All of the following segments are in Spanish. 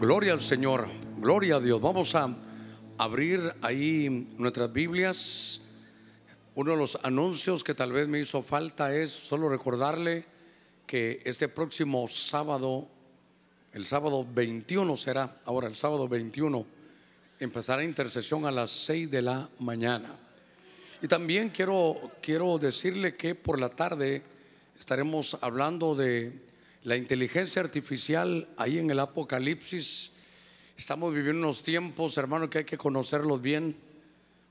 Gloria al Señor, gloria a Dios. Vamos a abrir ahí nuestras Biblias. Uno de los anuncios que tal vez me hizo falta es solo recordarle que este próximo sábado, el sábado 21 será, ahora el sábado 21, empezará intercesión a las 6 de la mañana. Y también quiero, quiero decirle que por la tarde estaremos hablando de la inteligencia artificial ahí en el Apocalipsis. Estamos viviendo unos tiempos, hermano, que hay que conocerlos bien.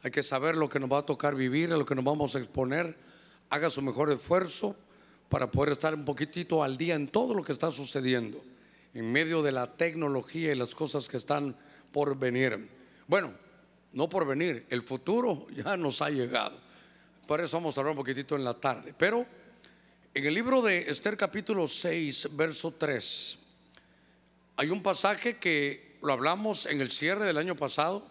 Hay que saber lo que nos va a tocar vivir, a lo que nos vamos a exponer. Haga su mejor esfuerzo para poder estar un poquitito al día en todo lo que está sucediendo, en medio de la tecnología y las cosas que están por venir. Bueno, no por venir, el futuro ya nos ha llegado. Por eso vamos a hablar un poquitito en la tarde. Pero en el libro de Esther capítulo 6, verso 3, hay un pasaje que lo hablamos en el cierre del año pasado,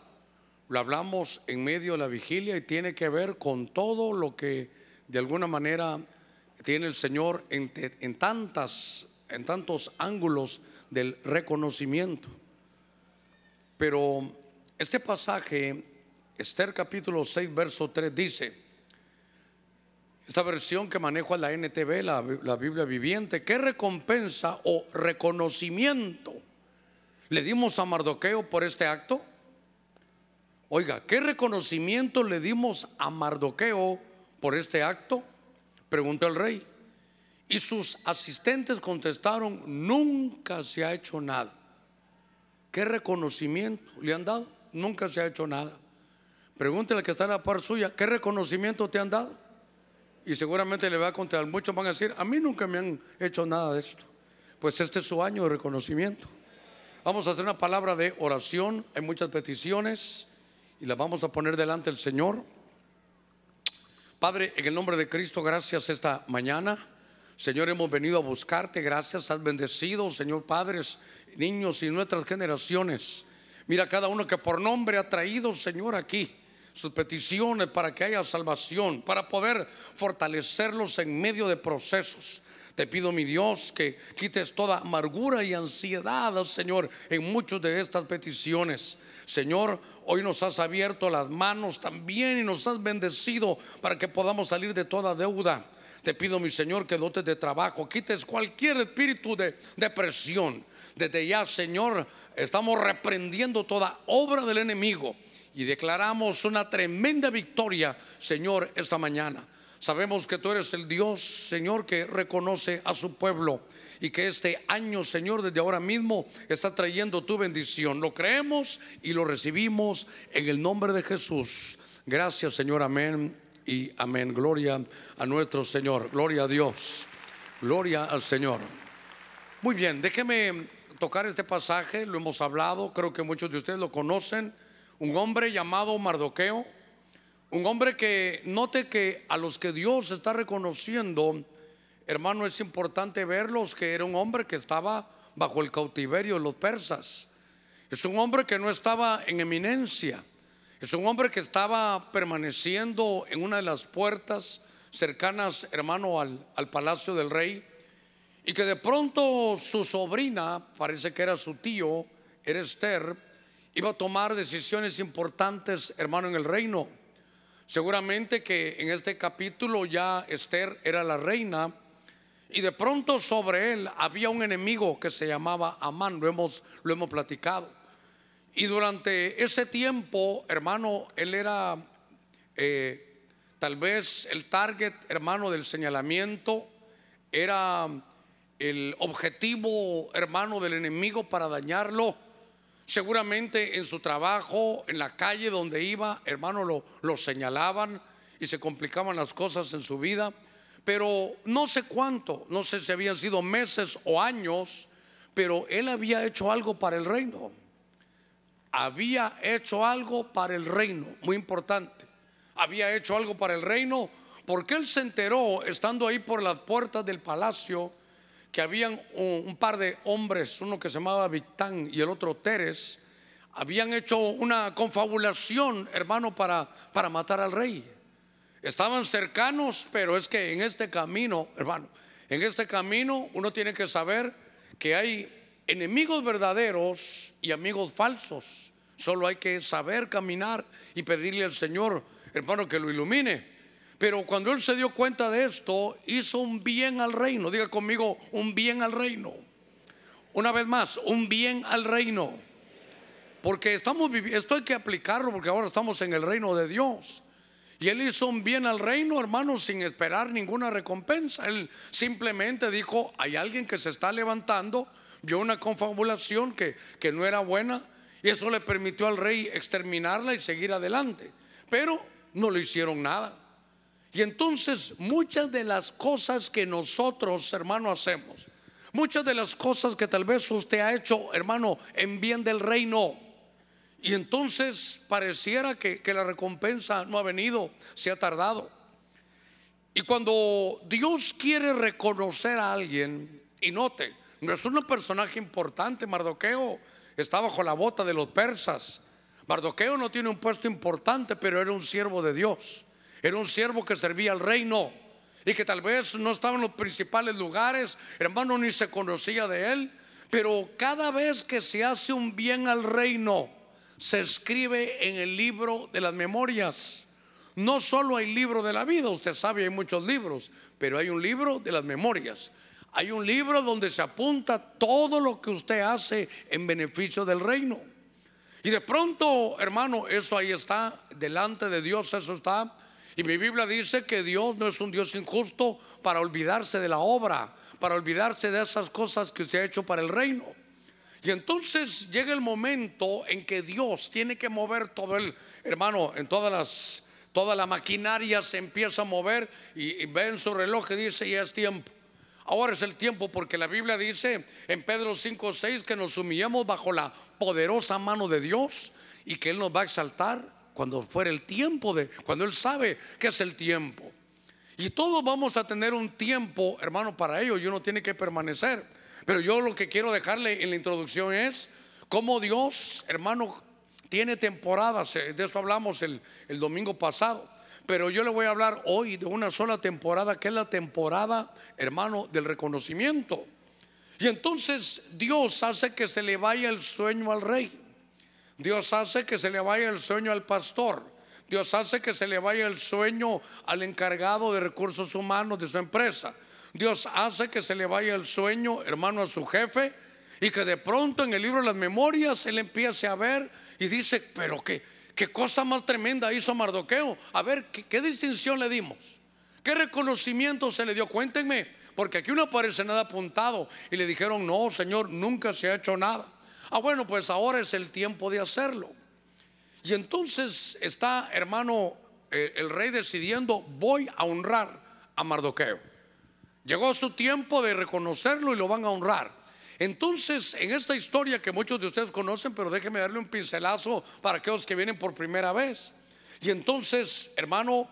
lo hablamos en medio de la vigilia y tiene que ver con todo lo que de alguna manera tiene el Señor en, tantas, en tantos ángulos del reconocimiento. Pero este pasaje, Esther capítulo 6, verso 3, dice, esta versión que manejo es la NTV, la, la Biblia viviente. ¿Qué recompensa o reconocimiento le dimos a Mardoqueo por este acto? Oiga, ¿qué reconocimiento le dimos a Mardoqueo por este acto? Preguntó el rey. Y sus asistentes contestaron, nunca se ha hecho nada. ¿Qué reconocimiento le han dado? Nunca se ha hecho nada. Pregúntele al que está en la par suya, ¿qué reconocimiento te han dado? Y seguramente le va a contar, muchos van a decir, a mí nunca me han hecho nada de esto. Pues este es su año de reconocimiento. Vamos a hacer una palabra de oración, hay muchas peticiones y las vamos a poner delante del Señor. Padre, en el nombre de Cristo, gracias esta mañana. Señor, hemos venido a buscarte, gracias, has bendecido, Señor, padres, niños y nuestras generaciones. Mira cada uno que por nombre ha traído, Señor, aquí sus peticiones para que haya salvación, para poder fortalecerlos en medio de procesos. Te pido, mi Dios, que quites toda amargura y ansiedad, Señor, en muchas de estas peticiones. Señor, hoy nos has abierto las manos también y nos has bendecido para que podamos salir de toda deuda. Te pido, mi Señor, que dotes de trabajo, quites cualquier espíritu de depresión. Desde ya, Señor, estamos reprendiendo toda obra del enemigo y declaramos una tremenda victoria, Señor, esta mañana. Sabemos que tú eres el Dios, Señor, que reconoce a su pueblo y que este año, Señor, desde ahora mismo está trayendo tu bendición. Lo creemos y lo recibimos en el nombre de Jesús. Gracias, Señor, amén y amén. Gloria a nuestro Señor, gloria a Dios, gloria al Señor. Muy bien, déjeme tocar este pasaje, lo hemos hablado, creo que muchos de ustedes lo conocen un hombre llamado Mardoqueo, un hombre que note que a los que Dios está reconociendo, hermano, es importante verlos que era un hombre que estaba bajo el cautiverio de los persas. Es un hombre que no estaba en eminencia. Es un hombre que estaba permaneciendo en una de las puertas cercanas, hermano, al, al palacio del rey. Y que de pronto su sobrina, parece que era su tío, era Esther, iba a tomar decisiones importantes, hermano, en el reino. Seguramente que en este capítulo ya Esther era la reina y de pronto sobre él había un enemigo que se llamaba Amán, lo hemos, lo hemos platicado. Y durante ese tiempo, hermano, él era eh, tal vez el target, hermano, del señalamiento, era el objetivo, hermano, del enemigo para dañarlo. Seguramente en su trabajo, en la calle donde iba, hermano, lo, lo señalaban y se complicaban las cosas en su vida. Pero no sé cuánto, no sé si habían sido meses o años, pero él había hecho algo para el reino. Había hecho algo para el reino, muy importante. Había hecho algo para el reino porque él se enteró, estando ahí por las puertas del palacio, que habían un, par de hombres, uno que se llamaba Victán y el otro Teres, habían hecho una confabulación, hermano, para, para matar al rey. Estaban cercanos, pero es que en este camino, hermano, en este camino uno tiene que saber que hay enemigos verdaderos y amigos falsos. Solo hay que saber caminar y pedirle al Señor, hermano, que lo ilumine. Pero cuando él se dio cuenta de esto, hizo un bien al reino. Diga conmigo, un bien al reino. Una vez más, un bien al reino. Porque estamos viviendo, esto hay que aplicarlo porque ahora estamos en el reino de Dios. Y él hizo un bien al reino, hermano, sin esperar ninguna recompensa. Él simplemente dijo, hay alguien que se está levantando, vio una confabulación que, que no era buena, y eso le permitió al rey exterminarla y seguir adelante. Pero no le hicieron nada. Y entonces muchas de las cosas que nosotros, hermano, hacemos, muchas de las cosas que tal vez usted ha hecho, hermano, en bien del reino, y entonces pareciera que, la recompensa no ha venido, se ha tardado. Y cuando Dios quiere reconocer a alguien, y note, no es un personaje importante, Mardoqueo está bajo la bota de los persas. Mardoqueo no tiene un puesto importante, pero era un siervo de Dios. Era un siervo que servía al reino y que tal vez no estaba en los principales lugares, hermano, ni se conocía de él. Pero cada vez que se hace un bien al reino, se escribe en el libro de las memorias. No solo hay libro de la vida, usted sabe, hay muchos libros, pero hay un libro de las memorias. Hay un libro donde se apunta todo lo que usted hace en beneficio del reino. Y de pronto, hermano, eso ahí está, delante de Dios eso está. Y mi Biblia dice que Dios no es un Dios injusto para olvidarse de la obra, para olvidarse de esas cosas que usted ha hecho para el reino. Y entonces llega el momento en que Dios tiene que mover todo el, hermano, en todas las, toda la maquinaria se empieza a mover y, ve en su reloj y dice, ya es tiempo. Ahora es el tiempo porque la Biblia dice en Pedro 5, 6 que nos humillemos bajo la poderosa mano de Dios y que Él nos va a exaltar cuando fuera el tiempo de, cuando Él sabe que es el tiempo. Y todos vamos a tener un tiempo, hermano, para ello y uno tiene que permanecer. Pero yo lo que quiero dejarle en la introducción es cómo Dios, hermano, tiene temporadas. Eh, de eso hablamos el, el domingo pasado. Pero yo le voy a hablar hoy de una sola temporada, que es la temporada, hermano, del reconocimiento. Y entonces Dios hace que se le vaya el sueño al rey. Dios hace que se le vaya el sueño al pastor. Dios hace que se le vaya el sueño al encargado de recursos humanos de su empresa. Dios hace que se le vaya el sueño, hermano, a su jefe y que de pronto en el libro de las memorias él empiece a ver y dice, pero qué, qué cosa más tremenda hizo Mardoqueo. A ver, ¿qué, distinción le dimos? ¿Qué reconocimiento se le dio? Cuéntenme, porque aquí no aparece nada apuntado y le dijeron, no, Señor, nunca se ha hecho nada. Ah, bueno, pues ahora es el tiempo de hacerlo. Y entonces está, hermano, eh, el rey decidiendo, voy a honrar a Mardoqueo. Llegó su tiempo de reconocerlo y lo van a honrar. Entonces, en esta historia que muchos de ustedes conocen, pero déjenme darle un pincelazo para aquellos que vienen por primera vez. Y entonces, hermano,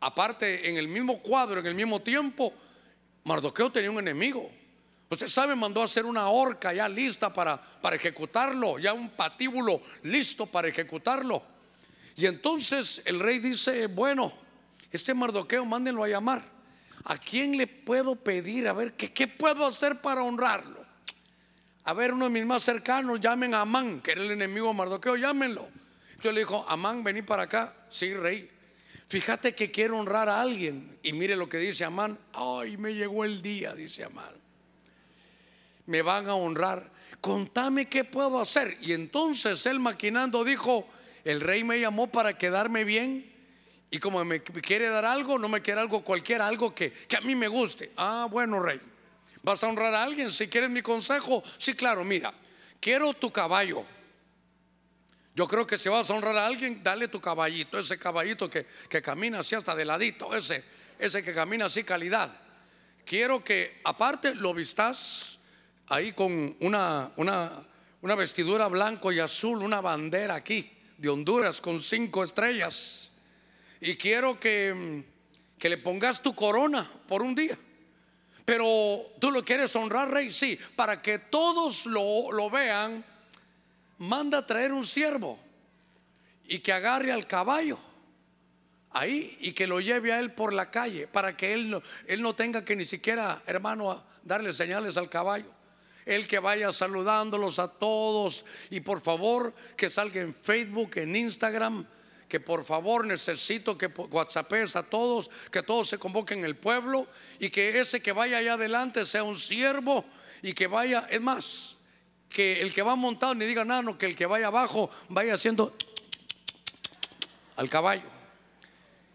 aparte, en el mismo cuadro, en el mismo tiempo, Mardoqueo tenía un enemigo. Usted sabe, mandó a hacer una horca ya lista para, para ejecutarlo, ya un patíbulo listo para ejecutarlo. Y entonces el rey dice, bueno, este Mardoqueo, mándenlo a llamar. ¿A quién le puedo pedir? A ver, ¿qué, puedo hacer para honrarlo? A ver, uno de mis más cercanos, llamen a Amán, que era el enemigo de Mardoqueo, llámenlo. Yo le dijo, Amán, vení para acá. Sí, rey. Fíjate que quiero honrar a alguien. Y mire lo que dice Amán. Ay, me llegó el día, dice Amán. Me van a honrar. Contame qué puedo hacer. Y entonces él maquinando dijo, el rey me llamó para quedarme bien y como me quiere dar algo, no me quiere algo cualquiera, algo que, a mí me guste. Ah, bueno, rey. ¿Vas a honrar a alguien? Si quieres mi consejo, sí, claro, mira, quiero tu caballo. Yo creo que si vas a honrar a alguien, dale tu caballito, ese caballito que, que camina así hasta de ladito, ese, ese que camina así calidad. Quiero que aparte lo vistas ahí con una, vestidura blanco y azul, una bandera aquí de Honduras con cinco estrellas y quiero que, que le pongas tu corona por un día. Pero tú lo quieres honrar, rey, sí, para que todos lo, lo vean, manda a traer un siervo y que agarre al caballo ahí y que lo lleve a él por la calle para que él no, él no tenga que ni siquiera, hermano, darle señales al caballo. El que vaya saludándolos a todos y por favor que salga en Facebook, en Instagram, que por favor necesito que WhatsAppes a todos, que todos se convoquen en el pueblo y que ese que vaya allá adelante sea un siervo y que vaya, es más, que el que va montado ni diga nada, no, que el que vaya abajo vaya haciendo al caballo.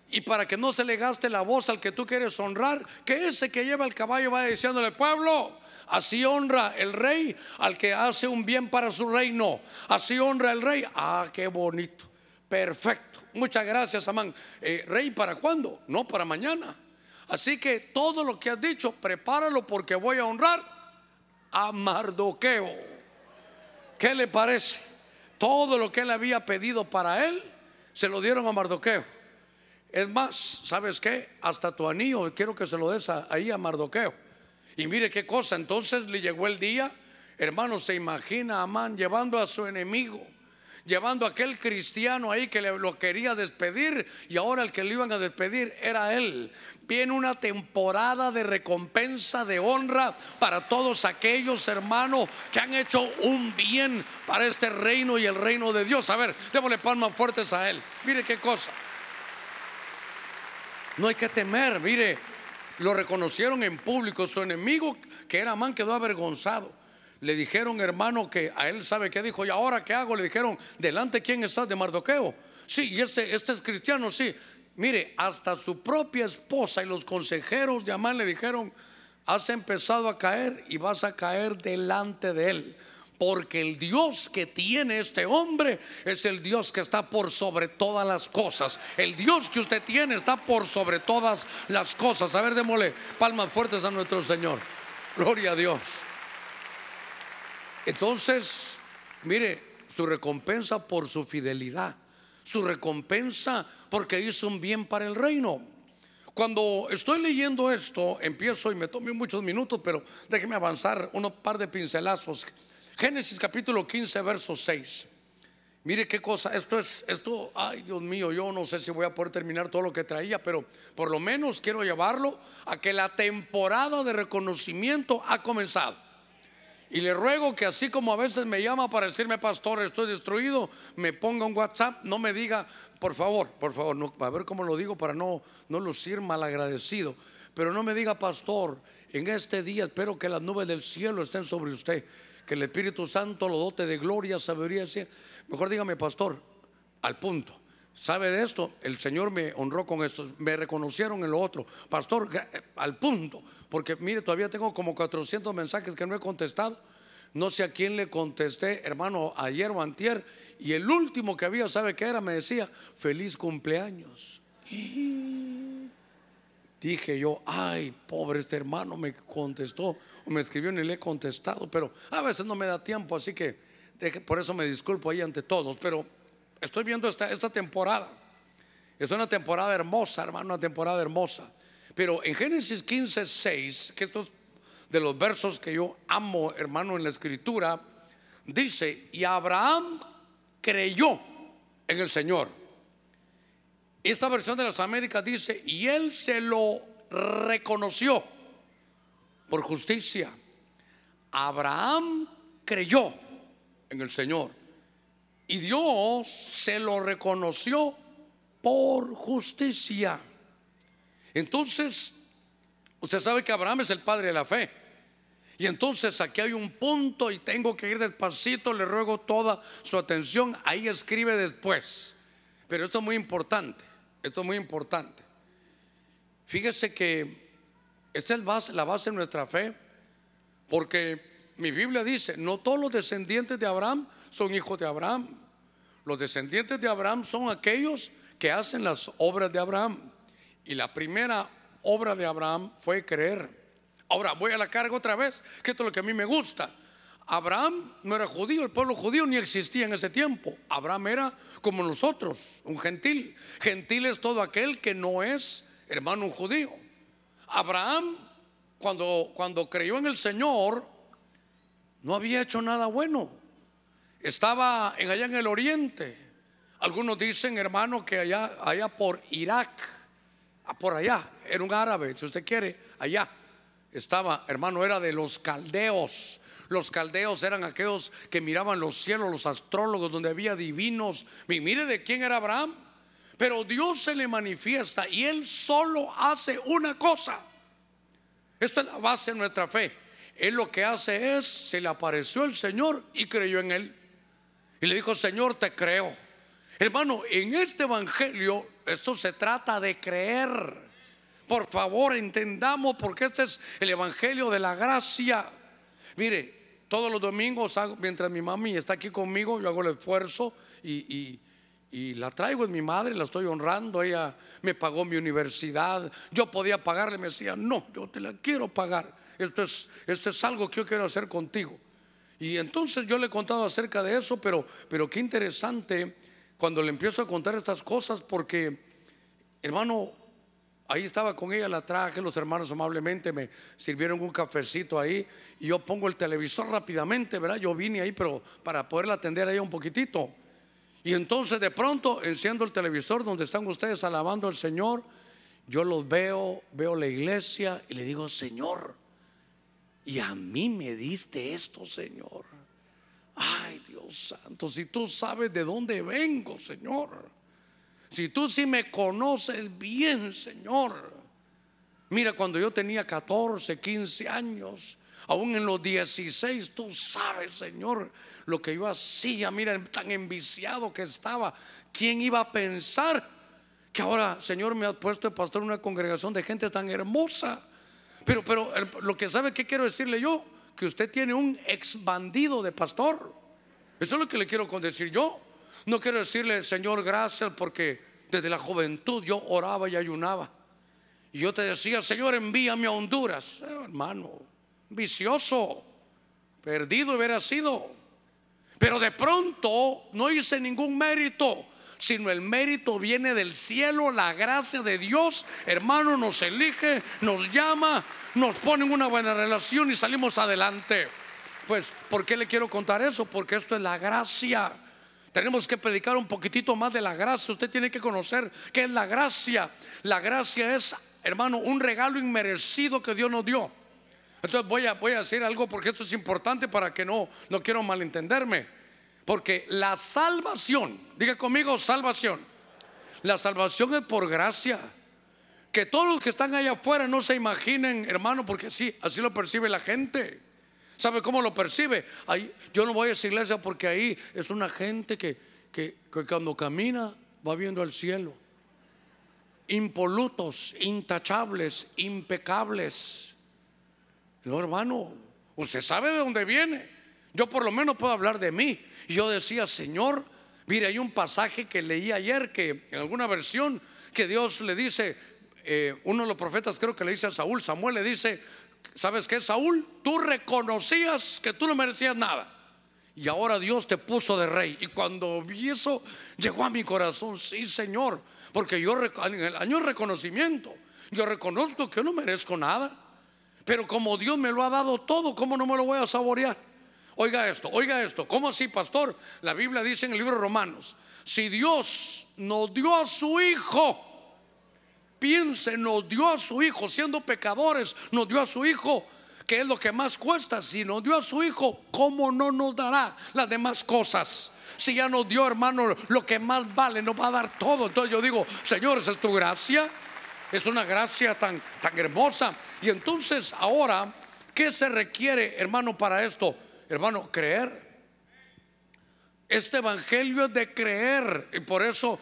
Y para que no se le gaste la voz al que tú quieres honrar, que ese que lleva el caballo vaya diciéndole, pueblo, Así honra el rey al que hace un bien para su reino. Así honra el rey. Ah, qué bonito. Perfecto. Muchas gracias, Amán. Eh, rey, ¿para cuándo? No, para mañana. Así que todo lo que has dicho, prepáralo porque voy a honrar a Mardoqueo. ¿Qué le parece? Todo lo que él había pedido para él, se lo dieron a Mardoqueo. Es más, ¿sabes qué? Hasta tu anillo quiero que se lo des ahí a Mardoqueo. Y mire qué cosa, entonces le llegó el día, hermano, se imagina a Amán llevando a su enemigo, llevando a aquel cristiano ahí que le, lo quería despedir y ahora el que le iban a despedir era él. Viene una temporada de recompensa, de honra para todos aquellos hermanos que han hecho un bien para este reino y el reino de Dios. A ver, démosle palmas fuertes a él. Mire qué cosa. No hay que temer, mire, lo reconocieron en público. Su enemigo, que era man, quedó avergonzado. Le dijeron, hermano, que a él sabe qué dijo. ¿Y ahora qué hago? Le dijeron, delante quién estás de Mardoqueo. Sí, y este, este es cristiano, sí. Mire, hasta su propia esposa y los consejeros de Amán le dijeron, has empezado a caer y vas a caer delante de él porque el Dios que tiene este hombre es el Dios que está por sobre todas las cosas. El Dios que usted tiene está por sobre todas las cosas. A ver, démosle palmas fuertes a nuestro Señor. Gloria a Dios. Entonces, mire, su recompensa por su fidelidad, su recompensa porque hizo un bien para el reino. Cuando estoy leyendo esto, empiezo y me tomé muchos minutos, pero déjeme avanzar unos par de pincelazos Génesis capítulo 15, verso 6. Mire qué cosa, esto es, esto, ay Dios mío, yo no sé si voy a poder terminar todo lo que traía, pero por lo menos quiero llevarlo a que la temporada de reconocimiento ha comenzado. Y le ruego que así como a veces me llama para decirme, pastor, estoy destruido, me ponga un WhatsApp, no me diga, por favor, por favor, no, a ver cómo lo digo para no, no lucir mal agradecido, pero no me diga, pastor, en este día espero que las nubes del cielo estén sobre usted que el Espíritu Santo lo dote de gloria, sabiduría. Mejor dígame, pastor, al punto. ¿Sabe de esto? El Señor me honró con esto, me reconocieron en lo otro. Pastor, eh, al punto, porque mire, todavía tengo como 400 mensajes que no he contestado. No sé a quién le contesté, hermano, ayer o antier. Y el último que había, ¿sabe qué era? Me decía, feliz cumpleaños. Dije yo, ay, pobre este hermano me contestó o me escribió ni le he contestado, pero a veces no me da tiempo, así que por eso me disculpo ahí ante todos, pero estoy viendo esta, esta temporada. Es una temporada hermosa, hermano, una temporada hermosa. Pero en Génesis 15, 6, que estos de los versos que yo amo, hermano, en la escritura, dice, y Abraham creyó en el Señor esta versión de las Américas dice, y él se lo reconoció por justicia. Abraham creyó en el Señor y Dios se lo reconoció por justicia. Entonces, usted sabe que Abraham es el padre de la fe. Y entonces aquí hay un punto y tengo que ir despacito, le ruego toda su atención. Ahí escribe después. Pero esto es muy importante. Esto es muy importante. Fíjese que esta es la base de nuestra fe, porque mi Biblia dice, no todos los descendientes de Abraham son hijos de Abraham. Los descendientes de Abraham son aquellos que hacen las obras de Abraham. Y la primera obra de Abraham fue creer. Ahora voy a la carga otra vez, que esto es lo que a mí me gusta. Abraham no era judío, el pueblo judío ni existía en ese tiempo. Abraham era como nosotros, un gentil. Gentil es todo aquel que no es hermano un judío. Abraham, cuando, cuando creyó en el Señor, no había hecho nada bueno. Estaba en allá en el oriente. Algunos dicen, hermano, que allá, allá por Irak, ah, por allá, era un árabe, si usted quiere, allá estaba, hermano, era de los caldeos Los caldeos eran aquellos que miraban los cielos, los astrólogos, donde había divinos. Mire de quién era Abraham. Pero Dios se le manifiesta y Él solo hace una cosa. Esta es la base de nuestra fe. Él lo que hace es, se le apareció el Señor y creyó en Él. Y le dijo, Señor, te creo. Hermano, en este Evangelio esto se trata de creer. Por favor, entendamos porque este es el Evangelio de la gracia. Mire, todos los domingos, mientras mi mami está aquí conmigo, yo hago el esfuerzo y, la traigo, es mi madre, la estoy honrando, ella me pagó mi universidad, yo podía pagarle, me decía, no, yo te la quiero pagar, esto es, esto es algo que yo quiero hacer contigo. Y entonces yo le he contado acerca de eso, pero, pero qué interesante cuando le empiezo a contar estas cosas, porque, hermano, Ahí estaba con ella, la traje, los hermanos amablemente me sirvieron un cafecito ahí y yo pongo el televisor rápidamente, ¿verdad? Yo vine ahí, pero para poderla atender ahí un poquitito. Y entonces de pronto enciendo el televisor donde están ustedes alabando al Señor, yo los veo, veo la iglesia y le digo, Señor, y a mí me diste esto, Señor. Ay, Dios santo, si tú sabes de dónde vengo, Señor. Si tú sí me conoces bien, Señor. Mira, cuando yo tenía 14, 15 años, aún en los 16, tú sabes, Señor, lo que yo hacía. Mira, tan enviciado que estaba. ¿Quién iba a pensar que ahora, Señor, me ha puesto de pastor una congregación de gente tan hermosa? Pero, pero lo que sabe que quiero decirle yo, que usted tiene un ex bandido de pastor. Eso es lo que le quiero decir yo. No quiero decirle, Señor, gracias porque desde la juventud yo oraba y ayunaba. Y yo te decía, Señor, envíame a Honduras. Eh, hermano, vicioso, perdido hubiera sido. Pero de pronto no hice ningún mérito, sino el mérito viene del cielo, la gracia de Dios. Hermano, nos elige, nos llama, nos pone en una buena relación y salimos adelante. Pues, ¿por qué le quiero contar eso? Porque esto es la gracia. Tenemos que predicar un poquitito más de la gracia. Usted tiene que conocer qué es la gracia. La gracia es, hermano, un regalo inmerecido que Dios nos dio. Entonces voy a, voy a decir algo porque esto es importante para que no, no quiero malentenderme. Porque la salvación, diga conmigo salvación. La salvación es por gracia. Que todos los que están allá afuera no se imaginen, hermano, porque sí, así lo percibe la gente. ¿Sabe cómo lo percibe? Ahí, yo no voy a esa iglesia porque ahí es una gente que, que, cuando camina va viendo al cielo. Impolutos, intachables, impecables. No, hermano, usted sabe de dónde viene. Yo por lo menos puedo hablar de mí. Y yo decía, Señor, mire, hay un pasaje que leí ayer que en alguna versión que Dios le dice, eh, uno de los profetas creo que le dice a Saúl, Samuel le dice, ¿sabes qué, Saúl? Tú reconocías que tú no merecías nada. Y ahora Dios te puso de rey. Y cuando vi eso, llegó a mi corazón, sí, Señor. Porque yo, en el año de reconocimiento, yo reconozco que yo no merezco nada. Pero como Dios me lo ha dado todo, ¿cómo no me lo voy a saborear? Oiga esto, oiga esto. ¿Cómo así, pastor? La Biblia dice en el libro de Romanos, si Dios nos dio a su Hijo, piense, nos dio a su Hijo, siendo pecadores, nos dio a su Hijo, que es lo que más cuesta. Si nos dio a su Hijo, ¿cómo no nos dará las demás cosas? Si ya nos dio, hermano, lo que más vale, nos va a dar todo. Entonces yo digo, Señor, esa es tu gracia. Es una gracia tan, tan hermosa. Y entonces ahora, ¿qué se requiere, hermano, para esto? Hermano, creer. Este evangelio es de creer. Y por eso,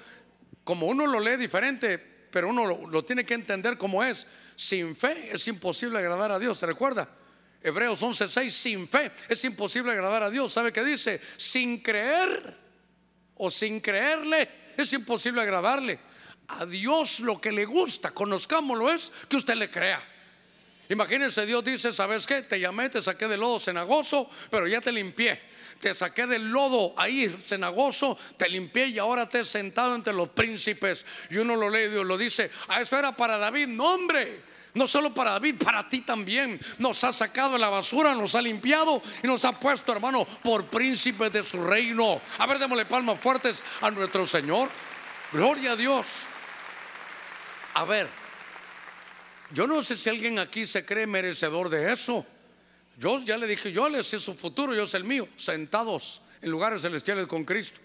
como uno lo lee diferente, pero uno lo, tiene que entender como es. Sin fe es imposible agradar a Dios, ¿se recuerda? Hebreos 11:6, sin fe es imposible agradar a Dios. ¿Sabe qué dice? Sin creer o sin creerle es imposible agradarle. A Dios lo que le gusta, conozcámoslo, es que usted le crea. Imagínense, Dios dice, ¿sabes qué? Te llamé, te saqué del lodo cenagoso, pero ya te limpié te saqué del lodo ahí cenagoso, te limpié y ahora te he sentado entre los príncipes. Y uno lo lee y Dios lo dice, a ah, eso era para David, no hombre. No solo para David, para ti también. Nos ha sacado de la basura, nos ha limpiado y nos ha puesto, hermano, por príncipes de su reino. A ver, démosle palmas fuertes a nuestro Señor. Gloria a Dios. A ver, yo no sé si alguien aquí se cree merecedor de eso. Yo ya le dije, yo le sé su futuro, yo sé el mío, sentados en lugares celestiales con Cristo.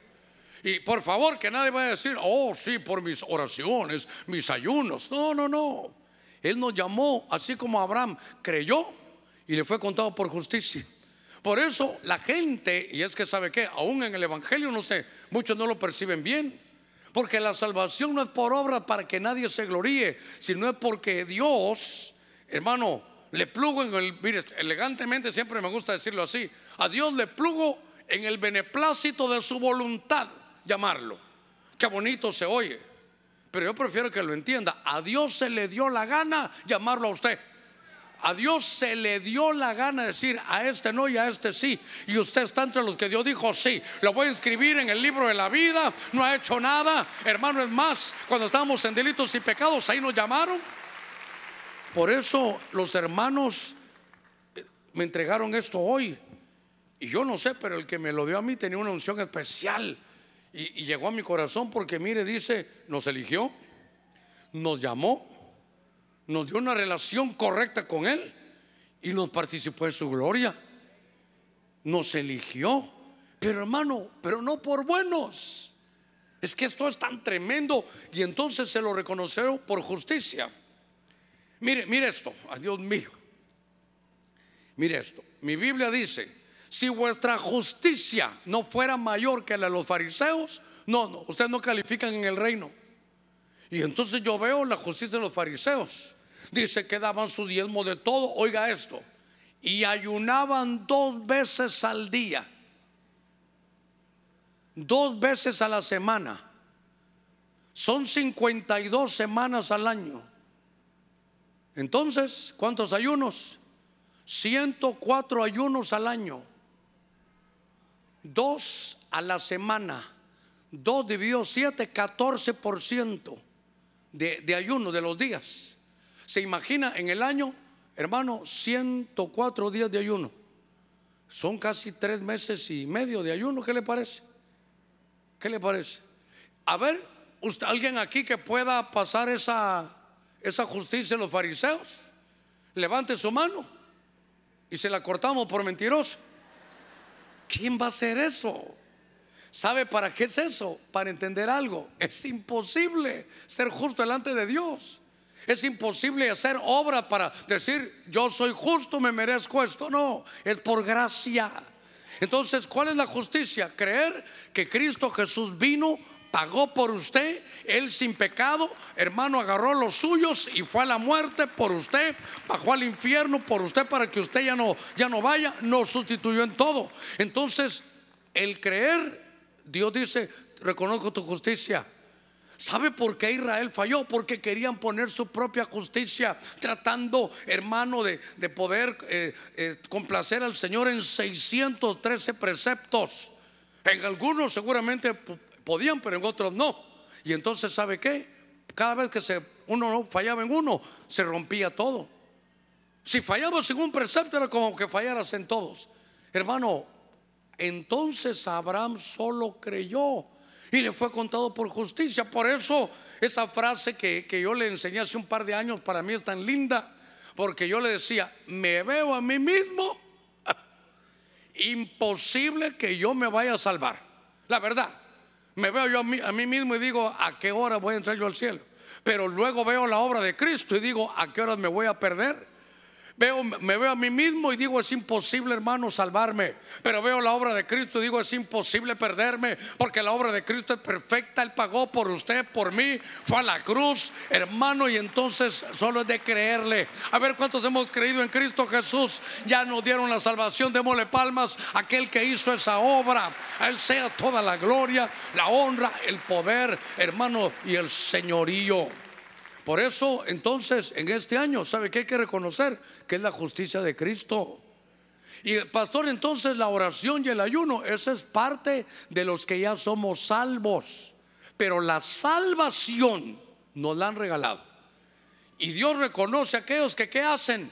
Y por favor, que nadie vaya a decir, oh, sí, por mis oraciones, mis ayunos. No, no, no. Él nos llamó, así como Abraham creyó y le fue contado por justicia. Por eso la gente, y es que sabe que, aún en el Evangelio, no sé, muchos no lo perciben bien. Porque la salvación no es por obra para que nadie se gloríe, sino es porque Dios, hermano, le plugo en el, mire, elegantemente siempre me gusta decirlo así, a Dios le plugo en el beneplácito de su voluntad llamarlo. Qué bonito se oye. Pero yo prefiero que lo entienda. A Dios se le dio la gana llamarlo a usted. A Dios se le dio la gana decir a este no y a este sí. Y usted está entre los que Dios dijo sí. Lo voy a inscribir en el libro de la vida. No ha hecho nada. Hermano, es más, cuando estábamos en delitos y pecados, ahí nos llamaron. Por eso los hermanos eh, me entregaron esto hoy. Y yo no sé, pero el que me lo dio a mí tenía una unción especial. Y, llegó a mi corazón porque mire, dice, nos eligió, nos llamó, nos dio una relación correcta con Él y nos participó en su gloria. Nos eligió, pero hermano, pero no por buenos. Es que esto es tan tremendo y entonces se lo reconocieron por justicia. Mire, mire esto, ay Dios mío. Mire esto. Mi Biblia dice, si vuestra justicia no fuera mayor que la de los fariseos, no, no, ustedes no califican en el reino. Y entonces yo veo la justicia de los fariseos. Dice que daban su diezmo de todo, oiga esto, y ayunaban dos veces al día, dos veces a la semana. Son 52 semanas al año. Entonces, ¿cuántos ayunos? 104 ayunos al año dos a la semana, dos dividido siete, 14% de, de ayuno de los días. Se imagina en el año, hermano, 104 días de ayuno. Son casi tres meses y medio de ayuno. ¿Qué le parece? ¿Qué le parece? A ver, usted, alguien aquí que pueda pasar esa, esa justicia en los fariseos, levante su mano y se la cortamos por mentiroso. ¿Quién va a hacer eso? ¿Sabe para qué es eso? Para entender algo. Es imposible ser justo delante de Dios. Es imposible hacer obra para decir, yo soy justo, me merezco esto. No, es por gracia. Entonces, ¿cuál es la justicia? Creer que Cristo Jesús vino pagó por usted, él sin pecado, hermano, agarró los suyos y fue a la muerte por usted, bajó al infierno por usted para que usted ya no, ya no vaya, nos sustituyó en todo. Entonces, el creer, Dios dice, reconozco tu justicia. ¿Sabe por qué Israel falló? Porque querían poner su propia justicia, tratando, hermano, de, poder eh, eh, complacer al Señor en 613 preceptos. En algunos seguramente Podían, pero en otros no. Y entonces, ¿sabe qué? Cada vez que se, uno no fallaba en uno, se rompía todo. Si fallabas en un precepto, era como que fallaras en todos. Hermano, entonces Abraham solo creyó y le fue contado por justicia. Por eso, esta frase que, que yo le enseñé hace un par de años para mí es tan linda, porque yo le decía, me veo a mí mismo, imposible que yo me vaya a salvar. La verdad, me veo yo a mí, a mí mismo y digo, ¿a qué hora voy a entrar yo al cielo? Pero luego veo la obra de Cristo y digo, ¿a qué hora me voy a perder? Veo, me veo a mí mismo y digo, es imposible, hermano, salvarme. Pero veo la obra de Cristo y digo, es imposible perderme, porque la obra de Cristo es perfecta. Él pagó por usted, por mí, fue a la cruz, hermano, y entonces solo es de creerle. A ver cuántos hemos creído en Cristo Jesús. Ya nos dieron la salvación, démosle palmas a aquel que hizo esa obra. A Él sea toda la gloria, la honra, el poder, hermano, y el señorío. Por eso, entonces, en este año, ¿sabe qué hay que reconocer? Que es la justicia de Cristo. Y pastor, entonces la oración y el ayuno, esa es parte de los que ya somos salvos. Pero la salvación nos la han regalado. Y Dios reconoce a aquellos que ¿qué hacen?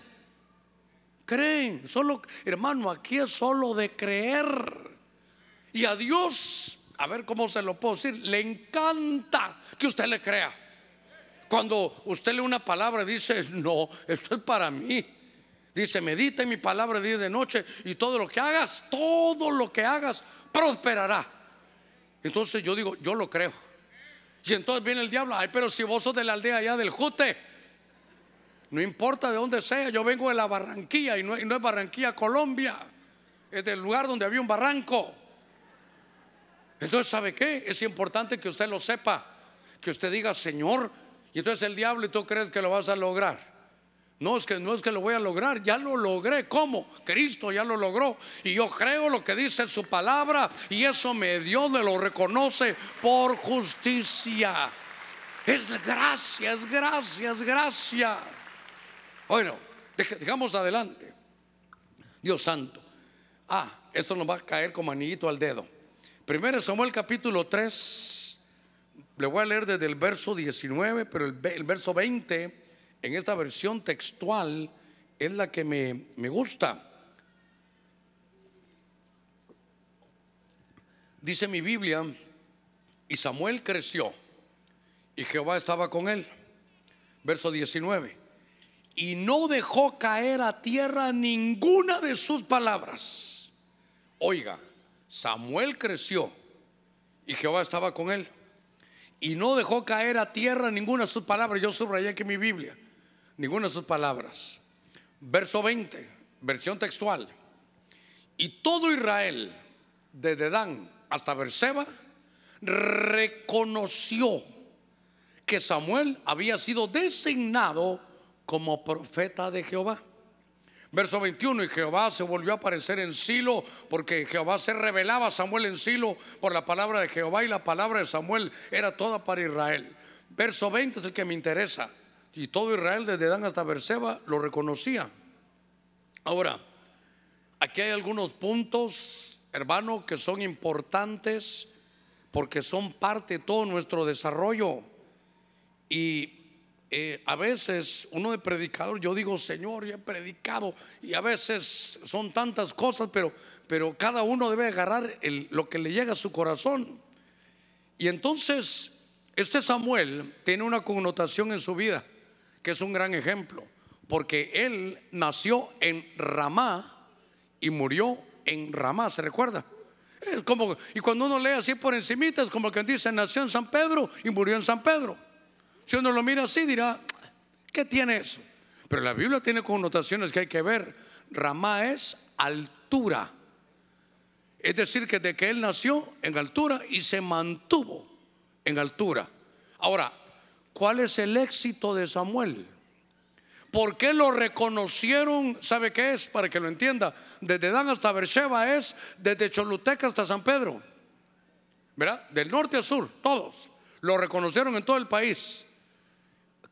Creen. Solo, hermano, aquí es solo de creer. Y a Dios, a ver cómo se lo puedo decir, le encanta que usted le crea. Cuando usted lee una palabra dice, no, esto es para mí. Dice, medita en mi palabra día y de noche y todo lo que hagas, todo lo que hagas prosperará. Entonces yo digo, yo lo creo. Y entonces viene el diablo, ay, pero si vos sos de la aldea allá del Jute, no importa de dónde sea, yo vengo de la Barranquilla y no es Barranquilla, Colombia, es del lugar donde había un barranco. Entonces, ¿sabe qué? Es importante que usted lo sepa, que usted diga, Señor, y entonces el diablo y tú crees que lo vas a lograr. No es que no es que lo voy a lograr, ya lo logré. ¿Cómo? Cristo ya lo logró. Y yo creo lo que dice su palabra y eso me dio, me lo reconoce por justicia. Es gracia, es gracia, es gracia. Bueno, dejamos adelante. Dios santo. Ah, esto nos va a caer como anillito al dedo. Primero Samuel capítulo 3. Le voy a leer desde el verso 19, pero el, verso 20 en esta versión textual es la que me, me gusta. Dice mi Biblia, y Samuel creció, y Jehová estaba con él. Verso 19. Y no dejó caer a tierra ninguna de sus palabras. Oiga, Samuel creció, y Jehová estaba con él. Y no dejó caer a tierra ninguna de sus palabras. Yo subrayé aquí mi Biblia ninguna de sus palabras. Verso 20, versión textual. Y todo Israel, desde Dan hasta Berseba, reconoció que Samuel había sido designado como profeta de Jehová. Verso 21, y Jehová se volvió a aparecer en Silo, porque Jehová se revelaba a Samuel en Silo por la palabra de Jehová y la palabra de Samuel era toda para Israel. Verso 20 es el que me interesa. Y todo Israel, desde Dan hasta Berseba, lo reconocía. Ahora, aquí hay algunos puntos, hermano, que son importantes porque son parte de todo nuestro desarrollo. Y eh, a veces uno de predicador, yo digo, Señor, ya he predicado, y a veces son tantas cosas, pero, pero cada uno debe agarrar lo que le llega a su corazón. Y entonces, este Samuel tiene una connotación en su vida que es un gran ejemplo, porque él nació en Ramá y murió en Ramá, ¿se recuerda? Es como, y cuando uno lee así por encimita, es como que dice, nació en San Pedro y murió en San Pedro. Si uno lo mira así, dirá, ¿qué tiene eso? Pero la Biblia tiene connotaciones que hay que ver. Ramá es altura. Es decir, que de que él nació en altura y se mantuvo en altura. Ahora, ¿Cuál es el éxito de Samuel? ¿Por qué lo reconocieron? ¿Sabe qué es? Para que lo entienda. Desde Dan hasta Beersheba es desde Choluteca hasta San Pedro. ¿Verdad? Del norte a sur, todos. Lo reconocieron en todo el país.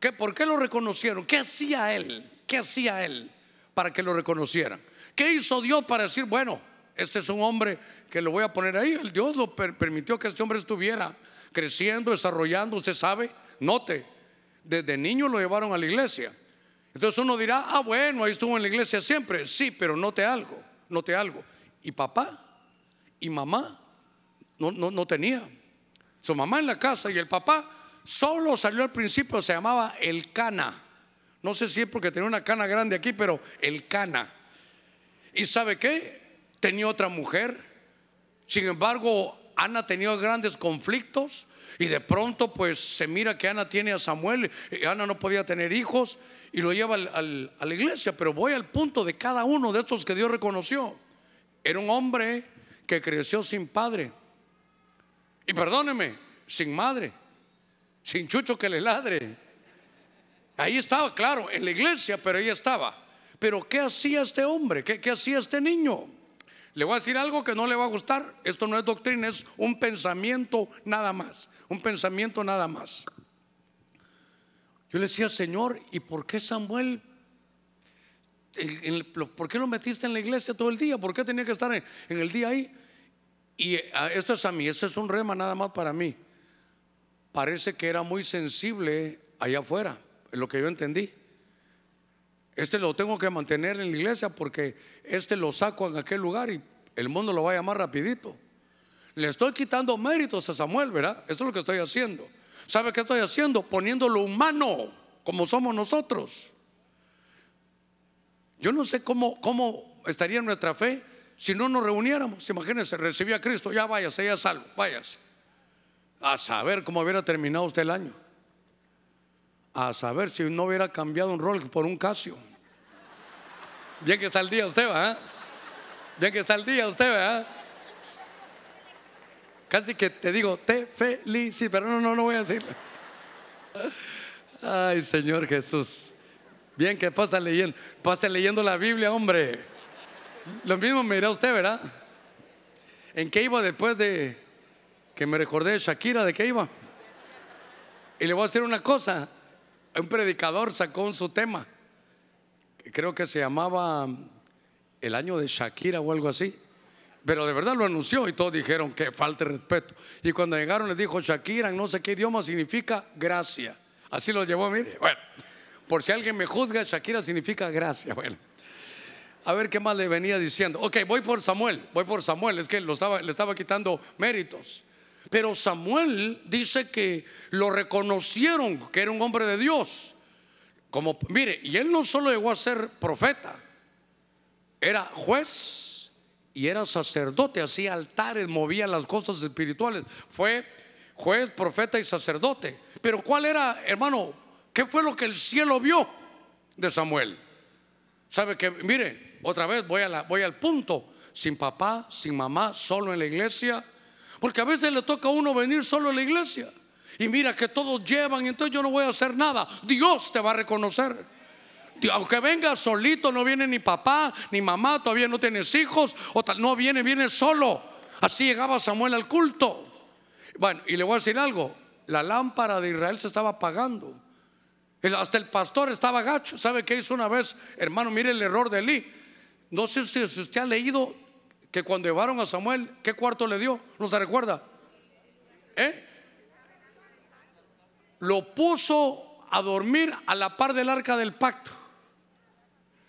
¿Qué, ¿Por qué lo reconocieron? ¿Qué hacía él? ¿Qué hacía él para que lo reconocieran? ¿Qué hizo Dios para decir, bueno, este es un hombre que lo voy a poner ahí? El Dios lo permitió que este hombre estuviera creciendo, desarrollando, usted sabe Note, desde niño lo llevaron a la iglesia. Entonces uno dirá, ah, bueno, ahí estuvo en la iglesia siempre. Sí, pero note algo, note algo. Y papá y mamá no, no, no tenía. Su mamá en la casa y el papá solo salió al principio, se llamaba el cana. No sé si es porque tenía una cana grande aquí, pero el cana. ¿Y sabe qué? Tenía otra mujer. Sin embargo, Ana tenía grandes conflictos y de pronto pues se mira que Ana tiene a Samuel, y Ana no podía tener hijos y lo lleva a la iglesia, pero voy al punto de cada uno de estos que Dios reconoció. Era un hombre que creció sin padre. Y perdóneme, sin madre, sin chucho que le ladre. Ahí estaba, claro, en la iglesia, pero ahí estaba. Pero ¿qué hacía este hombre? ¿Qué, qué hacía este niño? Le voy a decir algo que no le va a gustar. Esto no es doctrina, es un pensamiento nada más. Un pensamiento nada más. Yo le decía, Señor, ¿y por qué Samuel? ¿Por qué lo metiste en la iglesia todo el día? ¿Por qué tenía que estar en, el día ahí? Y ah, esto es a mí, esto es un rema nada más para mí. Parece que era muy sensible allá afuera, es lo que yo entendí. Este lo tengo que mantener en la iglesia porque este lo saco en aquel lugar y el mundo lo va a llamar rapidito. Le estoy quitando méritos a Samuel, ¿verdad? Eso es lo que estoy haciendo. ¿Sabe qué estoy haciendo? Poniendo lo humano como somos nosotros. Yo no sé cómo, cómo estaría nuestra fe si no nos reuniéramos. Imagínense, recibí a Cristo, ya váyase, ya salvo, váyase. A saber cómo hubiera terminado usted el año. A saber si no hubiera cambiado un Rolex por un Casio. Bien que está el día usted, ¿verdad? Bien que está el día usted, ¿verdad? Casi que te digo, te felicito, pero no, no, no voy a decirlo. Ay, Señor Jesús. Bien que pasa leyendo, pasa leyendo la Biblia, hombre. Lo mismo me dirá usted, ¿verdad? ¿En qué iba después de que me recordé de Shakira? ¿De qué iba? Y le voy a decir una cosa. Un predicador sacó su tema. Creo que se llamaba El año de Shakira o algo así. Pero de verdad lo anunció y todos dijeron que falta respeto. Y cuando llegaron les dijo Shakira en no sé qué idioma significa gracia. Así lo llevó, mire. Bueno, por si alguien me juzga, Shakira significa gracia. Bueno, a ver qué más le venía diciendo. Ok, voy por Samuel, voy por Samuel. Es que lo estaba, le estaba quitando méritos. Pero Samuel dice que lo reconocieron que era un hombre de Dios. Como, mire, y él no solo llegó a ser profeta, era juez y era sacerdote, hacía altares, movía las cosas espirituales. Fue juez, profeta y sacerdote. Pero ¿cuál era, hermano? ¿Qué fue lo que el cielo vio de Samuel? ¿Sabe que, mire, otra vez voy, a la, voy al punto, sin papá, sin mamá, solo en la iglesia? Porque a veces le toca a uno venir solo en la iglesia. Y mira que todos llevan, entonces yo no voy a hacer nada. Dios te va a reconocer aunque venga solito, no viene ni papá ni mamá, todavía no tienes hijos, o tal, no viene, viene solo. Así llegaba Samuel al culto. Bueno, y le voy a decir algo: la lámpara de Israel se estaba apagando. Hasta el pastor estaba gacho. ¿Sabe qué hizo una vez? Hermano, mire el error de Eli. No sé si usted ha leído que cuando llevaron a Samuel, ¿qué cuarto le dio? ¿No se recuerda? ¿Eh? Lo puso a dormir a la par del arca del pacto.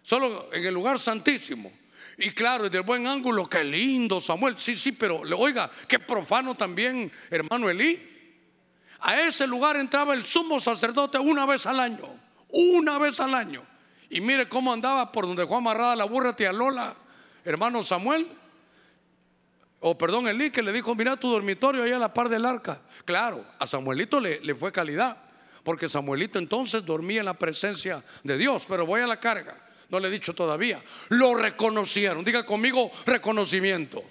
Solo en el lugar santísimo. Y claro, desde buen ángulo, qué lindo Samuel. Sí, sí, pero oiga, qué profano también, hermano Elí. A ese lugar entraba el sumo sacerdote una vez al año. Una vez al año. Y mire cómo andaba por donde fue amarrada la burra tía Lola, hermano Samuel. O perdón, Elí, que le dijo: Mira tu dormitorio ahí a la par del arca. Claro, a Samuelito le, le fue calidad. Porque Samuelito entonces dormía en la presencia de Dios. Pero voy a la carga. No le he dicho todavía. Lo reconocieron. Diga conmigo reconocimiento.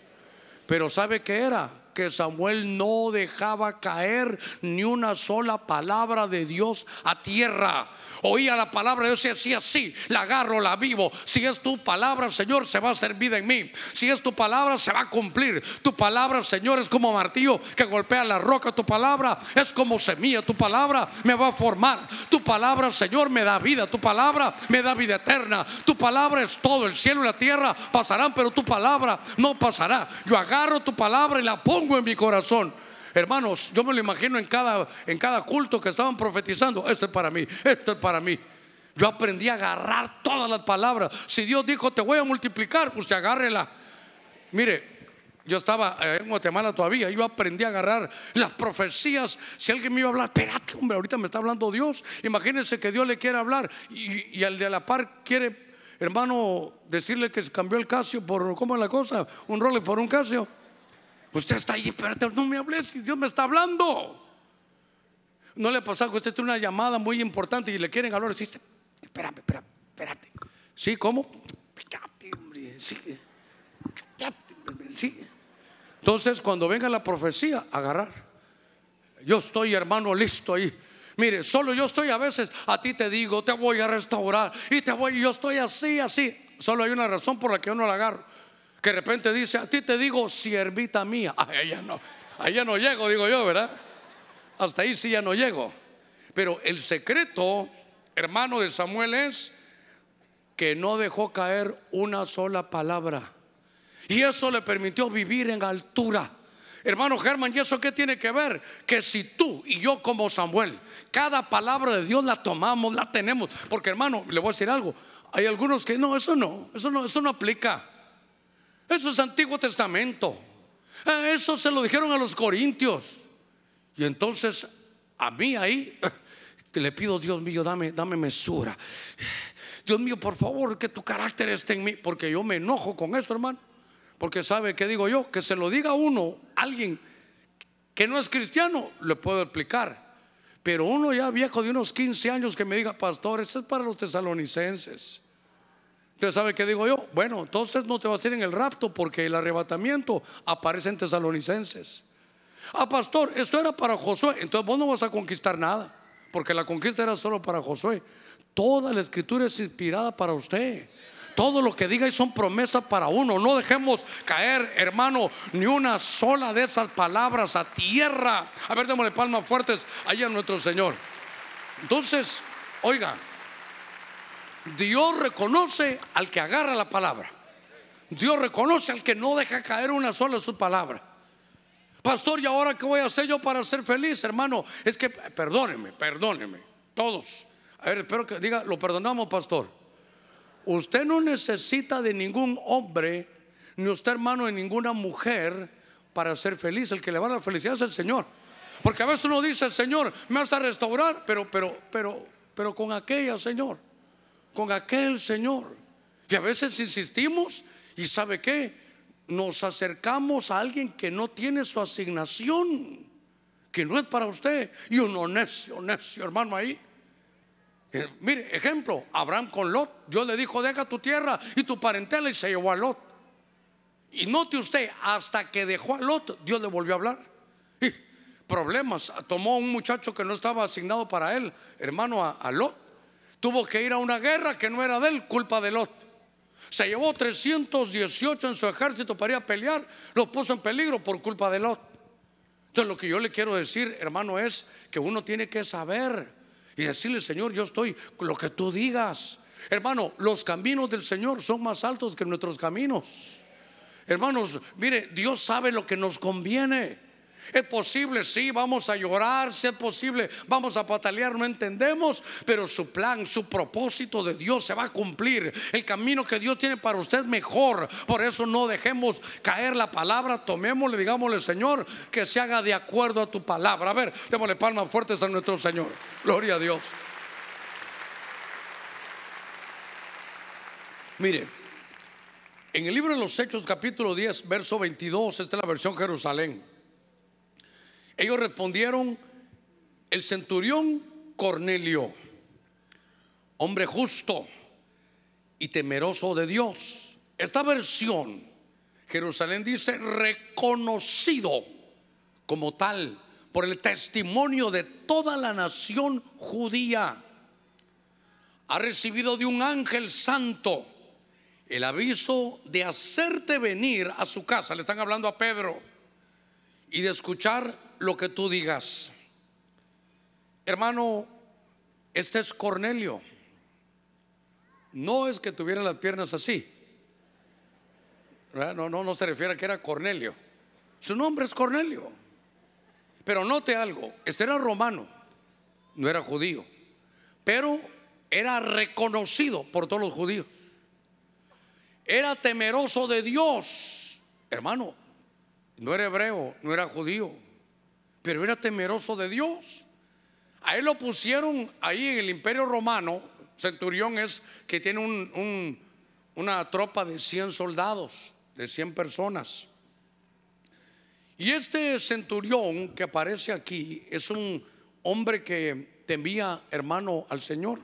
Pero ¿sabe qué era? Que Samuel no dejaba caer ni una sola palabra de Dios a tierra oía la palabra de Dios y decía, sí, la agarro, la vivo. Si es tu palabra, Señor, se va a hacer vida en mí. Si es tu palabra, se va a cumplir. Tu palabra, Señor, es como martillo que golpea la roca. Tu palabra es como semilla. Tu palabra me va a formar. Tu palabra, Señor, me da vida. Tu palabra me da vida eterna. Tu palabra es todo. El cielo y la tierra pasarán, pero tu palabra no pasará. Yo agarro tu palabra y la pongo en mi corazón. Hermanos, yo me lo imagino en cada, en cada culto que estaban profetizando. Esto es para mí, esto es para mí. Yo aprendí a agarrar todas las palabras. Si Dios dijo, te voy a multiplicar, usted agárrela. Mire, yo estaba en Guatemala todavía, yo aprendí a agarrar las profecías. Si alguien me iba a hablar, espérate, hombre, ahorita me está hablando Dios. Imagínense que Dios le quiere hablar y, al de la par quiere, hermano, decirle que se cambió el Casio por, ¿cómo es la cosa? Un role por un Casio. Usted está ahí, espérate, no me hables si Dios me está hablando. No le pasa que usted tiene una llamada muy importante y le quieren hablar. Dice, espérame, espérame, espérate. ¿Sí? ¿Cómo? Hombre. Sí. Sí. Entonces, cuando venga la profecía, agarrar. Yo estoy, hermano, listo ahí. Mire, solo yo estoy a veces, a ti te digo, te voy a restaurar y te voy, yo estoy así, así. Solo hay una razón por la que yo no la agarro. Que de repente dice, a ti te digo, siervita mía. Ay, allá no, allá no llego, digo yo, ¿verdad? Hasta ahí sí ya no llego. Pero el secreto, hermano de Samuel, es que no dejó caer una sola palabra. Y eso le permitió vivir en altura. Hermano Germán, ¿y eso qué tiene que ver? Que si tú y yo como Samuel, cada palabra de Dios la tomamos, la tenemos. Porque hermano, le voy a decir algo. Hay algunos que no, eso no, eso no, eso no aplica. Eso es Antiguo Testamento. Eso se lo dijeron a los corintios. Y entonces a mí ahí le pido, Dios mío, dame, dame mesura. Dios mío, por favor, que tu carácter esté en mí, porque yo me enojo con eso, hermano. Porque sabe que digo yo, que se lo diga uno, alguien que no es cristiano, le puedo explicar. Pero uno ya viejo de unos 15 años que me diga, pastor, esto es para los tesalonicenses. Usted sabe qué digo yo. Bueno, entonces no te vas a ir en el rapto porque el arrebatamiento aparece en tesalonicenses. Ah, pastor, eso era para Josué. Entonces vos no vas a conquistar nada, porque la conquista era solo para Josué. Toda la escritura es inspirada para usted. Todo lo que diga y son promesas para uno. No dejemos caer, hermano, ni una sola de esas palabras a tierra. A ver, démosle palmas fuertes allá a nuestro Señor. Entonces, oiga, Dios reconoce al que agarra la palabra. Dios reconoce al que no deja caer una sola de sus palabras. Pastor, ¿y ahora qué voy a hacer yo para ser feliz, hermano? Es que, perdóneme, perdóneme, todos. A ver, espero que diga, lo perdonamos, pastor. Usted no necesita de ningún hombre, ni usted, hermano, de ninguna mujer para ser feliz. El que le va a la felicidad es el Señor. Porque a veces uno dice, Señor, me vas a restaurar, pero, pero, pero, pero con aquella, Señor, con aquel Señor. Y a veces insistimos, y ¿sabe qué? nos acercamos a alguien que no tiene su asignación, que no es para usted, y uno necio, necio, hermano, ahí. Eh, mire, ejemplo, Abraham con Lot, Dios le dijo, deja tu tierra y tu parentela y se llevó a Lot. Y note usted, hasta que dejó a Lot, Dios le volvió a hablar. Y problemas, tomó un muchacho que no estaba asignado para él, hermano, a Lot. Tuvo que ir a una guerra que no era de él, culpa de Lot. Se llevó 318 en su ejército para ir a pelear, lo puso en peligro por culpa de Lot. Entonces lo que yo le quiero decir, hermano, es que uno tiene que saber y decirle, Señor, yo estoy lo que tú digas. Hermano, los caminos del Señor son más altos que nuestros caminos. Hermanos, mire, Dios sabe lo que nos conviene. Es posible, sí, vamos a llorar, si es posible, vamos a patalear, no entendemos, pero su plan, su propósito de Dios se va a cumplir. El camino que Dios tiene para usted mejor. Por eso no dejemos caer la palabra, tomémosle, digámosle, Señor, que se haga de acuerdo a tu palabra. A ver, démosle palmas fuertes a nuestro Señor. Gloria a Dios. Mire, en el libro de los Hechos, capítulo 10, verso 22, esta es la versión Jerusalén. Ellos respondieron, el centurión Cornelio, hombre justo y temeroso de Dios. Esta versión, Jerusalén dice, reconocido como tal por el testimonio de toda la nación judía, ha recibido de un ángel santo el aviso de hacerte venir a su casa. Le están hablando a Pedro y de escuchar lo que tú digas. Hermano, este es Cornelio. No es que tuviera las piernas así. No, no, no se refiere a que era Cornelio. Su nombre es Cornelio. Pero note algo, este era romano, no era judío, pero era reconocido por todos los judíos. Era temeroso de Dios. Hermano, no era hebreo, no era judío, pero era temeroso de Dios. A él lo pusieron ahí en el imperio romano, centurión es que tiene una tropa de 100 soldados, de 100 personas. Y este centurión que aparece aquí es un hombre que temía, hermano, al Señor.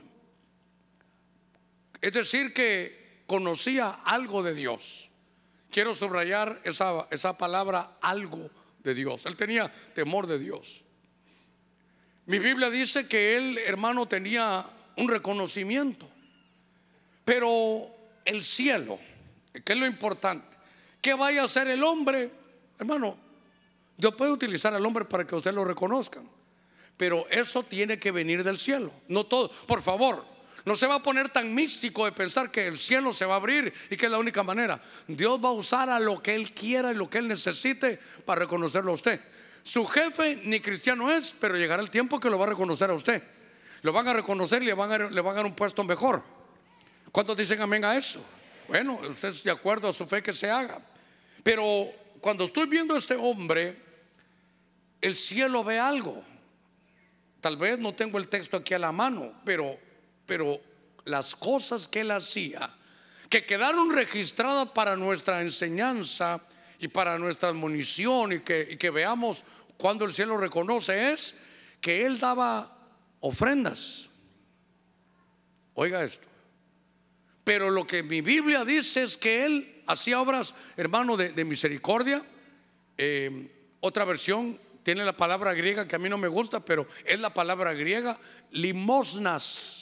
Es decir, que conocía algo de Dios. Quiero subrayar esa, esa palabra algo de Dios. Él tenía temor de Dios. Mi Biblia dice que él, hermano, tenía un reconocimiento. Pero el cielo, que es lo importante, que vaya a ser el hombre, hermano, Dios puede utilizar al hombre para que usted lo reconozcan. Pero eso tiene que venir del cielo. No todo, por favor, no se va a poner tan místico de pensar que el cielo se va a abrir y que es la única manera. Dios va a usar a lo que Él quiera y lo que Él necesite para reconocerlo a usted. Su jefe ni cristiano es, pero llegará el tiempo que lo va a reconocer a usted. Lo van a reconocer y le van a, a dar un puesto mejor. ¿Cuántos dicen amén a eso? Bueno, usted es de acuerdo a su fe que se haga. Pero cuando estoy viendo a este hombre, el cielo ve algo. Tal vez no tengo el texto aquí a la mano, pero pero las cosas que él hacía, que quedaron registradas para nuestra enseñanza y para nuestra admonición y que, veamos cuando el cielo reconoce, es que él daba ofrendas. Oiga esto. Pero lo que mi Biblia dice es que él hacía obras, hermano, de, misericordia. Eh, otra versión tiene la palabra griega que a mí no me gusta, pero es la palabra griega, limosnas.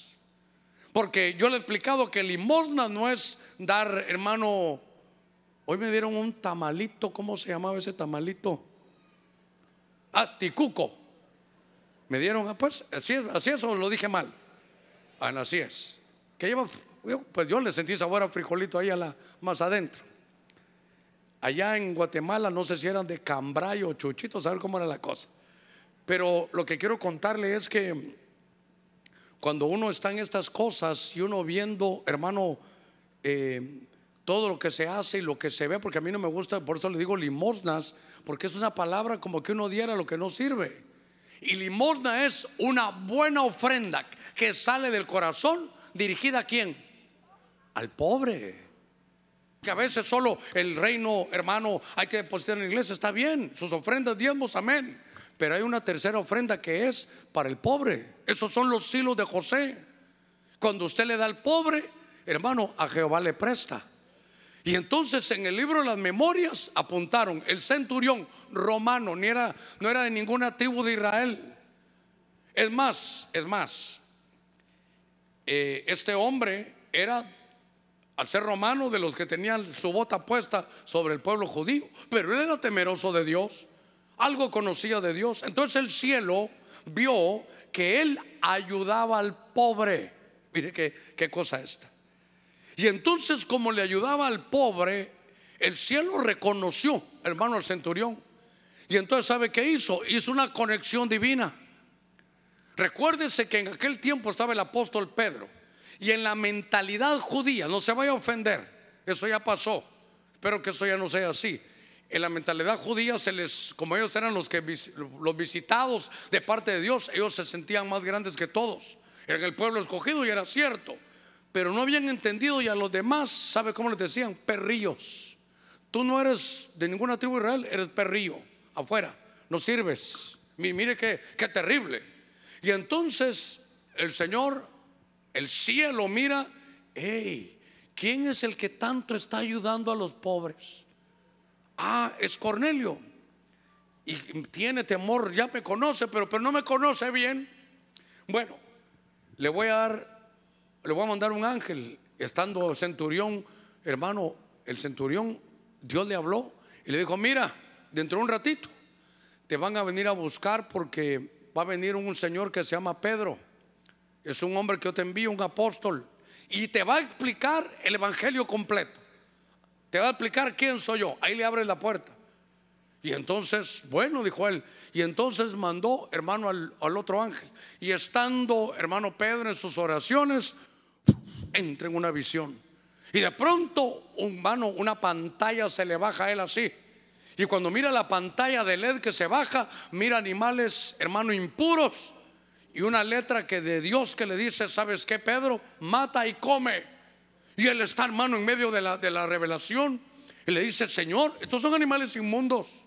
Porque yo le he explicado que limosna no es dar, hermano, hoy me dieron un tamalito, ¿cómo se llamaba ese tamalito? Ah, ticuco. Me dieron, ah, pues, así es, así es o lo dije mal. Ah, así es. Que lleva pues yo le sentí sabor a frijolito ahí más adentro. Allá en Guatemala, no sé si eran de cambrayo o chuchitos, a ver cómo era la cosa. Pero lo que quiero contarle es que cuando uno está en estas cosas y uno viendo, hermano, eh, todo lo que se hace y lo que se ve, porque a mí no me gusta, por eso le digo limosnas, porque es una palabra como que uno diera lo que no sirve. Y limosna es una buena ofrenda que sale del corazón dirigida a quién? al pobre. Que a veces solo el reino, hermano, hay que depositar en la iglesia, está bien, sus ofrendas, diezmos, amén. Pero hay una tercera ofrenda que es para el pobre. Esos son los hilos de José. Cuando usted le da al pobre, hermano, a Jehová le presta. Y entonces en el libro de las memorias apuntaron el centurión romano, ni era, no era de ninguna tribu de Israel. Es más, es más, eh, este hombre era al ser romano, de los que tenían su bota puesta sobre el pueblo judío, pero él era temeroso de Dios, algo conocía de Dios. Entonces el cielo vio que él ayudaba al pobre. Mire qué, qué cosa esta. Y entonces como le ayudaba al pobre, el cielo reconoció, hermano, al centurión. Y entonces ¿sabe qué hizo? Hizo una conexión divina. Recuérdese que en aquel tiempo estaba el apóstol Pedro. Y en la mentalidad judía, no se vaya a ofender, eso ya pasó. Espero que eso ya no sea así. En la mentalidad judía se les, como ellos eran los que los visitados de parte de Dios, ellos se sentían más grandes que todos. Eran el pueblo escogido y era cierto. Pero no habían entendido y a los demás, ¿sabe cómo les decían? Perrillos. Tú no eres de ninguna tribu Israel, eres perrillo, afuera, no sirves. Mire qué, qué terrible. Y entonces el Señor el cielo mira, hey, ¿quién es el que tanto está ayudando a los pobres? Ah, es Cornelio. Y tiene temor, ya me conoce, pero, pero no me conoce bien. Bueno, le voy a dar, le voy a mandar un ángel. Estando centurión, hermano, el centurión, Dios le habló y le dijo, mira, dentro de un ratito te van a venir a buscar porque va a venir un señor que se llama Pedro es un hombre que yo te envío, un apóstol, y te va a explicar el evangelio completo. Te va a explicar quién soy yo. Ahí le abre la puerta. Y entonces, bueno, dijo él, y entonces mandó, hermano, al, otro ángel. Y estando, hermano Pedro, en sus oraciones, entra en una visión. Y de pronto, un mano, una pantalla se le baja a él así. Y cuando mira la pantalla de LED que se baja, mira animales, hermano, impuros y una letra que de Dios que le dice, ¿sabes qué, Pedro? Mata y come. Y él está, hermano, en medio de la, de la revelación. Y le dice, Señor, estos son animales inmundos.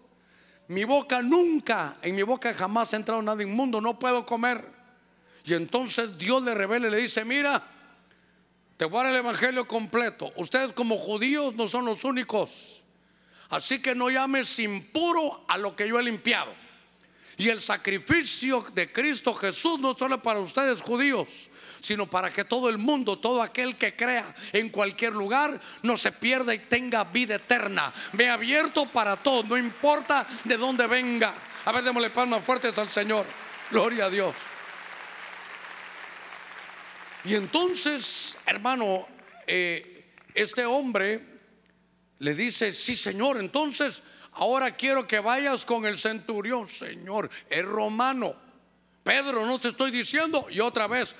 Mi boca nunca, en mi boca jamás ha entrado nada inmundo, no puedo comer. Y entonces Dios le revela y le dice, mira, te voy a dar el Evangelio completo. Ustedes como judíos no son los únicos. Así que no llames impuro a lo que yo he limpiado. Y el sacrificio de Cristo Jesús no solo para ustedes judíos, sino para que todo el mundo, todo aquel que crea en cualquier lugar, no se pierda y tenga vida eterna. Ve abierto para todo, no importa de dónde venga. A ver, démosle palmas fuertes al Señor. Gloria a Dios. Y entonces, hermano, eh, este hombre le dice, sí, Señor, entonces Ahora quiero que vayas con el centurión, Señor, es romano. Pedro, no te estoy diciendo. Y otra vez,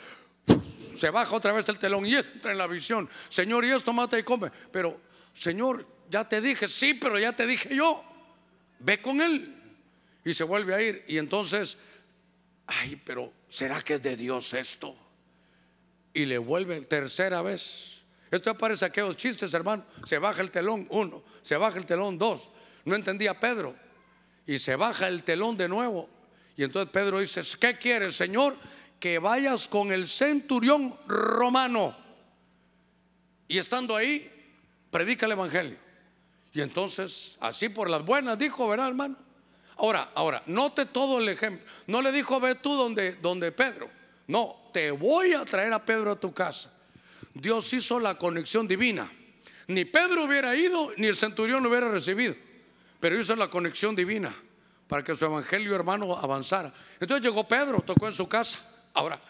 se baja otra vez el telón y entra en la visión. Señor, y esto mata y come. Pero, Señor, ya te dije, sí, pero ya te dije yo. Ve con él. Y se vuelve a ir. Y entonces, ay, pero ¿será que es de Dios esto? y le vuelve tercera vez. Esto aparece aquellos chistes, hermano. Se baja el telón, uno. Se baja el telón, dos. No entendía Pedro. Y se baja el telón de nuevo. Y entonces Pedro dice, ¿qué quiere el Señor? Que vayas con el centurión romano. Y estando ahí, predica el Evangelio. Y entonces, así por las buenas, dijo, ¿verdad, hermano? Ahora, ahora, note todo el ejemplo. No le dijo, ve tú donde, donde Pedro. No, te voy a traer a Pedro a tu casa. Dios hizo la conexión divina. Ni Pedro hubiera ido, ni el centurión lo hubiera recibido. Pero hizo la conexión divina para que su evangelio hermano avanzara. Entonces llegó Pedro, tocó en su casa. Ahora,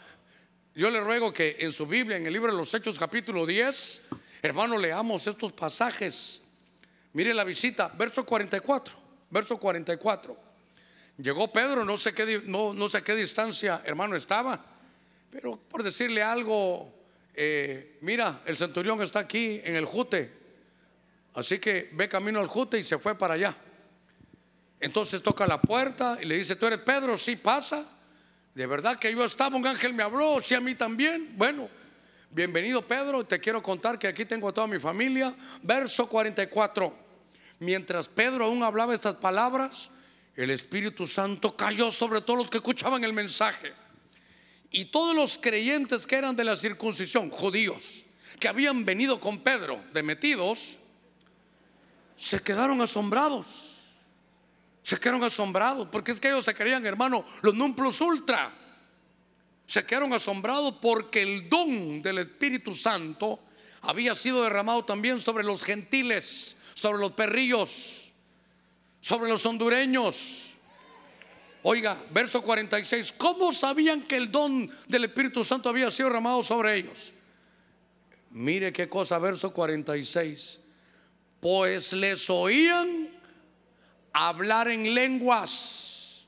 yo le ruego que en su Biblia, en el libro de los Hechos capítulo 10, hermano, leamos estos pasajes. Mire la visita, verso 44, verso 44. Llegó Pedro, no sé qué, no, no sé qué distancia, hermano, estaba, pero por decirle algo, eh, mira, el centurión está aquí en el jute, así que ve camino al jute y se fue para allá. Entonces toca la puerta y le dice, ¿tú eres Pedro? Sí, pasa. De verdad que yo estaba, un ángel me habló, sí a mí también. Bueno, bienvenido Pedro, te quiero contar que aquí tengo a toda mi familia. Verso 44. Mientras Pedro aún hablaba estas palabras, el Espíritu Santo cayó sobre todos los que escuchaban el mensaje. Y todos los creyentes que eran de la circuncisión, judíos, que habían venido con Pedro de metidos, se quedaron asombrados se quedaron asombrados, porque es que ellos se creían, hermano, los non plus ultra. Se quedaron asombrados porque el don del Espíritu Santo había sido derramado también sobre los gentiles, sobre los perrillos, sobre los hondureños. Oiga, verso 46, ¿cómo sabían que el don del Espíritu Santo había sido derramado sobre ellos? Mire qué cosa, verso 46. Pues les oían hablar en lenguas.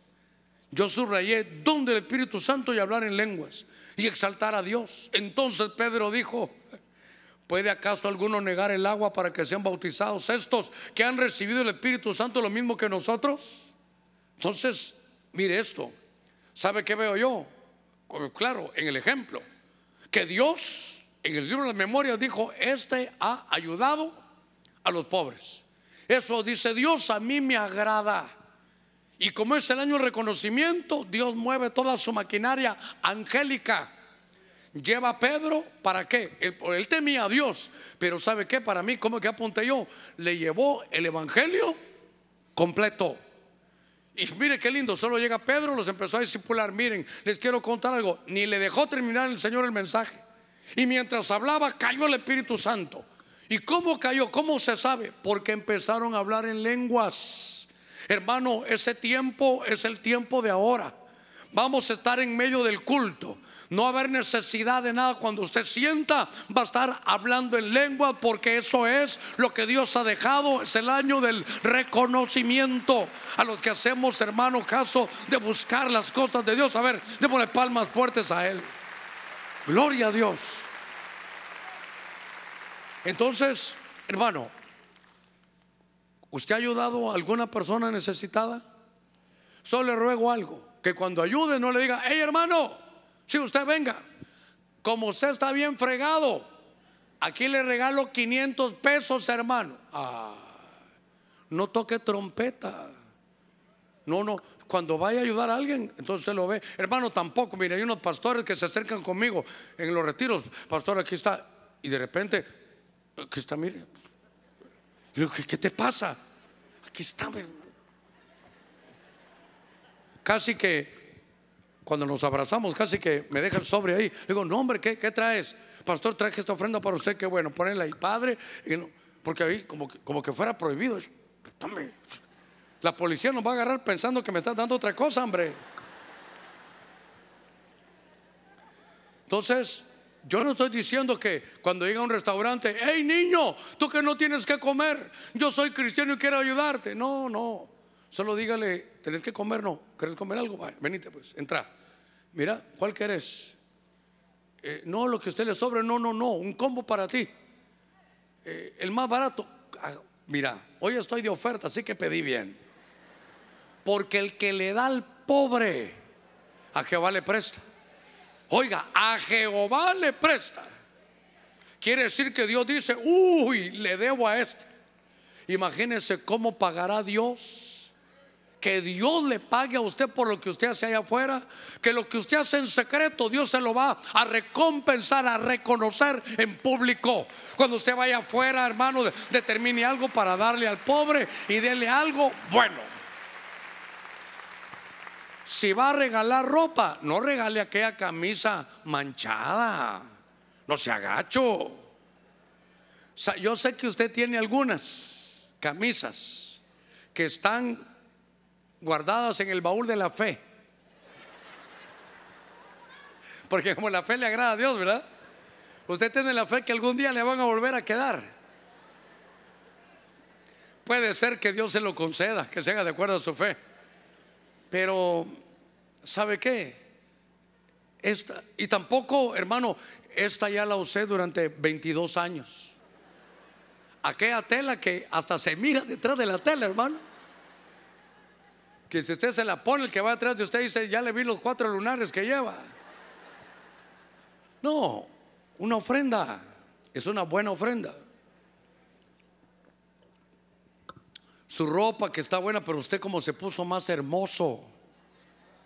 Yo subrayé donde el Espíritu Santo y hablar en lenguas y exaltar a Dios. Entonces Pedro dijo, ¿puede acaso alguno negar el agua para que sean bautizados estos que han recibido el Espíritu Santo lo mismo que nosotros? Entonces, mire esto. ¿Sabe qué veo yo? Claro, en el ejemplo, que Dios en el libro de las memorias dijo, este ha ayudado a los pobres. Eso dice Dios, a mí me agrada. Y como es el año de reconocimiento, Dios mueve toda su maquinaria angélica. Lleva a Pedro, ¿para qué? Él, temía a Dios, pero ¿sabe qué? Para mí, ¿cómo que apunté yo? Le llevó el Evangelio completo. Y mire qué lindo, solo llega Pedro, los empezó a discipular. Miren, les quiero contar algo, ni le dejó terminar el Señor el mensaje. Y mientras hablaba, cayó el Espíritu Santo. ¿Y cómo cayó? ¿Cómo se sabe? Porque empezaron a hablar en lenguas. Hermano, ese tiempo es el tiempo de ahora. Vamos a estar en medio del culto. No va a haber necesidad de nada. Cuando usted sienta, va a estar hablando en lengua porque eso es lo que Dios ha dejado. Es el año del reconocimiento a los que hacemos, hermano, caso de buscar las cosas de Dios. A ver, démosle palmas fuertes a Él. Gloria a Dios. Entonces, hermano, ¿usted ha ayudado a alguna persona necesitada? Solo le ruego algo, que cuando ayude no le diga, hey hermano, si usted venga, como usted está bien fregado, aquí le regalo 500 pesos, hermano. Ah, no toque trompeta. No, no, cuando vaya a ayudar a alguien, entonces se lo ve. Hermano, tampoco, mire, hay unos pastores que se acercan conmigo en los retiros. Pastor, aquí está. Y de repente Aquí está, mire. ¿qué te pasa? Aquí está. Casi que cuando nos abrazamos, casi que me deja el sobre ahí. Le digo, no, hombre, ¿qué, traes? Pastor, traje esta ofrenda para usted, qué bueno, ponela ahí, padre. porque ahí como que, como que fuera prohibido. La policía nos va a agarrar pensando que me está dando otra cosa, hombre. Entonces, yo no estoy diciendo que cuando llega a un restaurante, hey niño, tú que no tienes que comer, yo soy cristiano y quiero ayudarte. No, no. Solo dígale, ¿tenés que comer? No. ¿Querés comer algo? venite pues, entra. Mira, ¿cuál querés? Eh, no, lo que a usted le sobre, no, no, no, un combo para ti. Eh, el más barato. Ah, mira, hoy estoy de oferta, así que pedí bien. Porque el que le da al pobre, a Jehová le presta. Oiga, a Jehová le presta. Quiere decir que Dios dice, uy, le debo a este. Imagínense cómo pagará Dios que Dios le pague a usted por lo que usted hace allá afuera, que lo que usted hace en secreto, Dios se lo va a recompensar, a reconocer en público. Cuando usted vaya afuera, hermano, determine algo para darle al pobre y dele algo bueno. Si va a regalar ropa, no regale aquella camisa manchada. No se agacho. Yo sé que usted tiene algunas camisas que están guardadas en el baúl de la fe. Porque como la fe le agrada a Dios, ¿verdad? Usted tiene la fe que algún día le van a volver a quedar. Puede ser que Dios se lo conceda, que se haga de acuerdo a su fe. Pero, ¿sabe qué? Esta, y tampoco, hermano, esta ya la usé durante 22 años. Aquella tela que hasta se mira detrás de la tela, hermano que si usted se la pone, el que va atrás de usted dice, ya le vi los cuatro lunares que lleva. No, una ofrenda es una buena ofrenda. Su ropa que está buena, pero usted como se puso más hermoso.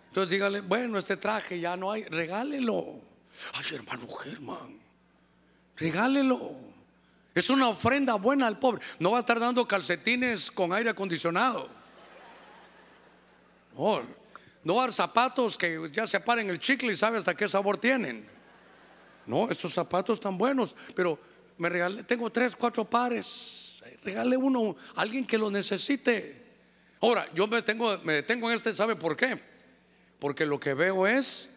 Entonces dígale, bueno, este traje ya no hay, regálelo. Ay, hermano Germán, regálelo. Es una ofrenda buena al pobre. No va a estar dando calcetines con aire acondicionado. No, no dar zapatos que ya se paren el chicle y sabe hasta qué sabor tienen. No, estos zapatos están buenos, pero me regalé, tengo tres, cuatro pares. Regale uno a alguien que lo necesite. Ahora, yo me, tengo, me detengo en este, ¿sabe por qué? Porque lo que veo es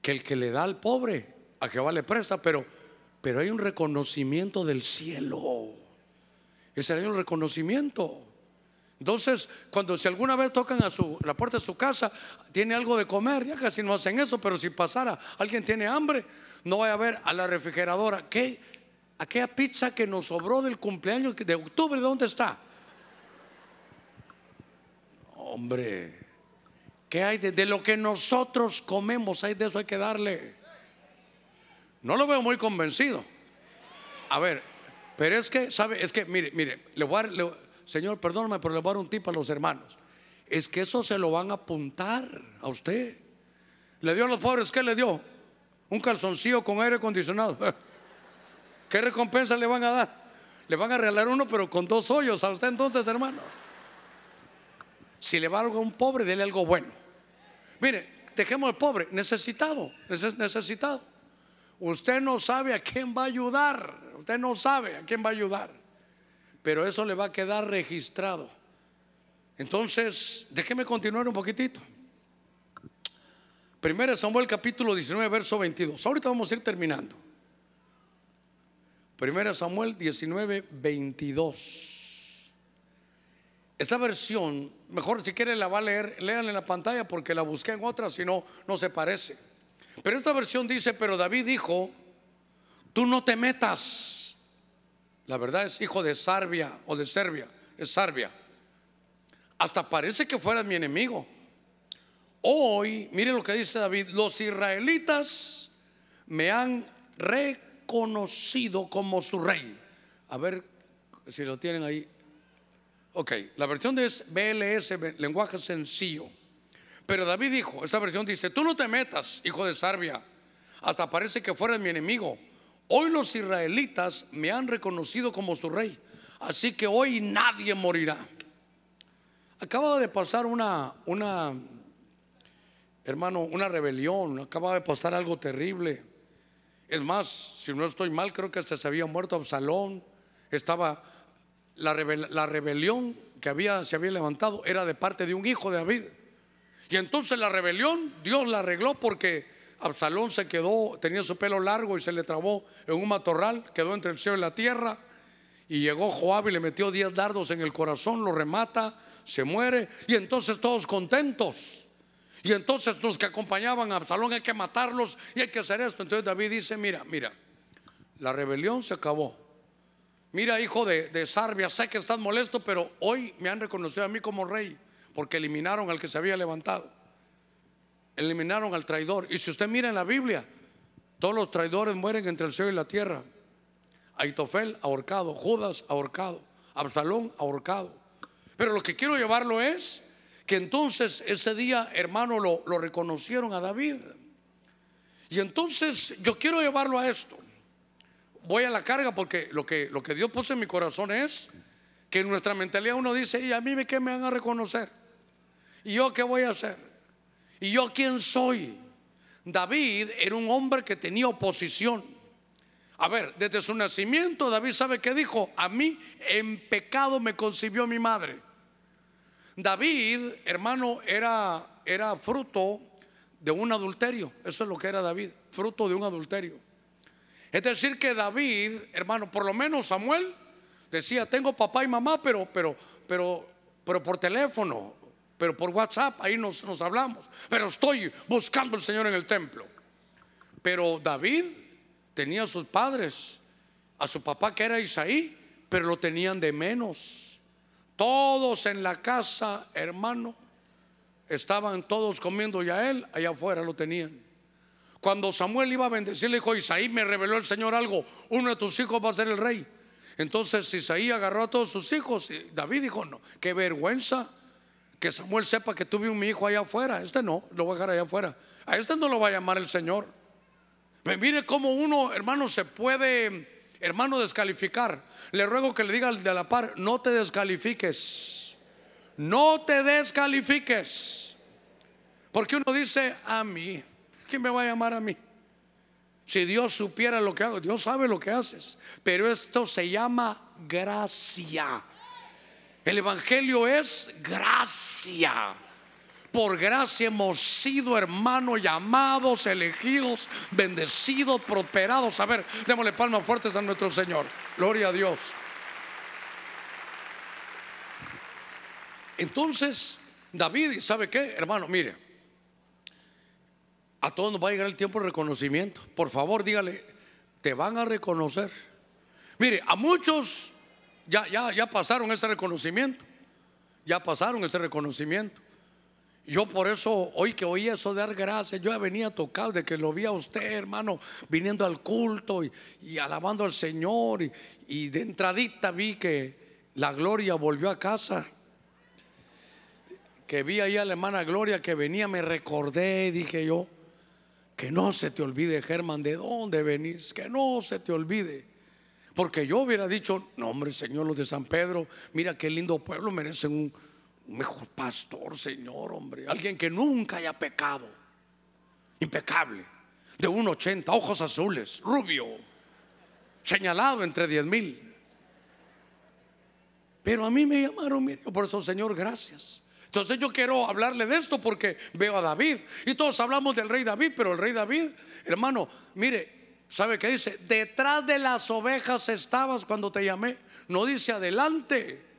que el que le da al pobre, a Jehová le presta, pero, pero hay un reconocimiento del cielo. Ese hay un reconocimiento. Entonces, cuando si alguna vez tocan a su, la puerta de su casa, tiene algo de comer, ya casi no hacen eso, pero si pasara, alguien tiene hambre, no vaya a ver a la refrigeradora, ¿qué? Aquella pizza que nos sobró del cumpleaños de octubre, ¿dónde está? Hombre, ¿qué hay de, lo que nosotros comemos? Hay de eso hay que darle. No lo veo muy convencido. A ver, pero es que, ¿sabe? Es que, mire, mire, le voy a, Señor, perdóname, pero le voy a dar un tip a los hermanos. Es que eso se lo van a apuntar a usted. Le dio a los pobres, ¿qué le dio? Un calzoncillo con aire acondicionado. ¿Qué recompensa le van a dar? Le van a regalar uno, pero con dos hoyos a usted entonces, hermano. Si le va algo a un pobre, dele algo bueno. Mire, dejemos al pobre, necesitado, necesitado. Usted no sabe a quién va a ayudar. Usted no sabe a quién va a ayudar pero eso le va a quedar registrado. Entonces, déjeme continuar un poquitito. Primera Samuel capítulo 19, verso 22. Ahorita vamos a ir terminando. Primera Samuel 19, 22. Esta versión, mejor si quiere la va a leer, lean en la pantalla porque la busqué en otra, si no, no se parece. Pero esta versión dice, pero David dijo, tú no te metas la verdad es hijo de Sarbia o de Serbia, es Sarbia. Hasta parece que fuera mi enemigo. Hoy, mire lo que dice David, los israelitas me han reconocido como su rey. A ver si lo tienen ahí. Ok, la versión de BLS, lenguaje sencillo. Pero David dijo, esta versión dice, tú no te metas, hijo de Sarbia, hasta parece que fueras mi enemigo. Hoy los israelitas me han reconocido como su rey, así que hoy nadie morirá. Acaba de pasar una, una, hermano, una rebelión, acaba de pasar algo terrible. Es más, si no estoy mal, creo que hasta se había muerto Absalón. Estaba la, rebelión que había, se había levantado era de parte de un hijo de David. Y entonces la rebelión Dios la arregló porque Absalón se quedó, tenía su pelo largo y se le trabó en un matorral, quedó entre el cielo y la tierra. Y llegó Joab y le metió diez dardos en el corazón, lo remata, se muere. Y entonces todos contentos. Y entonces los que acompañaban a Absalón hay que matarlos y hay que hacer esto. Entonces David dice, mira, mira, la rebelión se acabó. Mira, hijo de, de Sarbia, sé que estás molesto, pero hoy me han reconocido a mí como rey porque eliminaron al que se había levantado. eliminaron al traidor. Y si usted mira en la Biblia, todos los traidores mueren entre el cielo y la tierra. Aitofel ahorcado, Judas ahorcado, Absalón ahorcado. Pero lo que quiero llevarlo es que entonces ese día, hermano, lo, reconocieron a David. Y entonces yo quiero llevarlo a esto. Voy a la carga porque lo que, lo que Dios puso en mi corazón es que en nuestra mentalidad uno dice, ¿y a mí qué me van a reconocer? ¿Y yo qué voy a hacer? ¿Y yo quién soy? David era un hombre que tenía oposición. A ver, desde su nacimiento David sabe que dijo, a mí en pecado me concibió mi madre. David, hermano, era, era fruto de un adulterio. Eso es lo que era David, fruto de un adulterio. Es decir, que David, hermano, por lo menos Samuel decía, tengo papá y mamá, pero, pero, pero, pero por teléfono, pero por WhatsApp, ahí nos, nos hablamos. Pero estoy buscando al Señor en el templo. Pero David tenía a sus padres, a su papá que era Isaí, pero lo tenían de menos. Todos en la casa, hermano, estaban todos comiendo y a él allá afuera lo tenían. Cuando Samuel iba a bendecir, le dijo, Isaí, me reveló el Señor algo, uno de tus hijos va a ser el rey. Entonces Isaí agarró a todos sus hijos y David dijo, no, qué vergüenza que Samuel sepa que tuve un hijo allá afuera. Este no, lo voy a dejar allá afuera. A este no lo va a llamar el Señor. Mire cómo uno, hermano, se puede, hermano, descalificar. Le ruego que le diga al de la par, no te descalifiques. No te descalifiques. Porque uno dice, a mí, ¿quién me va a llamar a mí? Si Dios supiera lo que hago, Dios sabe lo que haces. Pero esto se llama gracia. El Evangelio es gracia. Por gracia hemos sido hermanos, llamados, elegidos, bendecidos, prosperados. A ver, démosle palmas fuertes a nuestro Señor. Gloria a Dios. Entonces, David, ¿y sabe qué? Hermano, mire, a todos nos va a llegar el tiempo de reconocimiento. Por favor, dígale, te van a reconocer. Mire, a muchos ya, ya, ya pasaron ese reconocimiento. Ya pasaron ese reconocimiento. Yo por eso, hoy que oí eso de dar gracias, yo ya venía tocado de que lo vi a usted, hermano, viniendo al culto y, alabando al Señor. Y, de entradita vi que la gloria volvió a casa. Que vi ahí a la hermana Gloria que venía, me recordé, dije yo, que no se te olvide, Germán, de dónde venís, que no se te olvide. Porque yo hubiera dicho, no hombre, Señor, los de San Pedro, mira qué lindo pueblo, merecen un, mejor pastor, Señor, hombre. Alguien que nunca haya pecado. Impecable. De 1,80, ojos azules, rubio, señalado entre 10 mil. Pero a mí me llamaron, mire, por eso, Señor, gracias. Entonces yo quiero hablarle de esto porque veo a David. Y todos hablamos del rey David, pero el rey David, hermano, mire, ¿Sabe qué dice? Detrás de las ovejas estabas cuando te llamé. No dice adelante.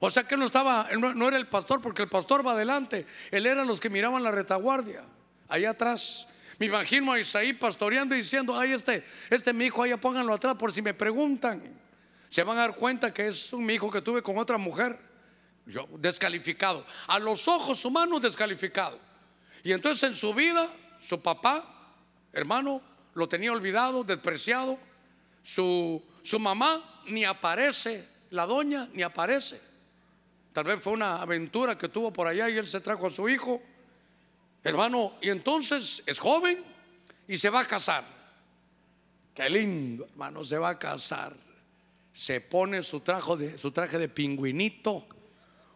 O sea que no estaba, no, era el pastor, porque el pastor va adelante. Él era los que miraban la retaguardia, allá atrás. Me imagino a Isaí pastoreando y diciendo, ay, este, este mi hijo, allá pónganlo atrás por si me preguntan. Se van a dar cuenta que es un hijo que tuve con otra mujer. Yo, descalificado. A los ojos humanos, descalificado. Y entonces en su vida, su papá, hermano, lo tenía olvidado, despreciado. Su, su mamá ni aparece, la doña ni aparece. Tal vez fue una aventura que tuvo por allá y él se trajo a su hijo, hermano, y entonces es joven y se va a casar. Qué lindo, hermano, se va a casar. Se pone su traje de, su pingüinito,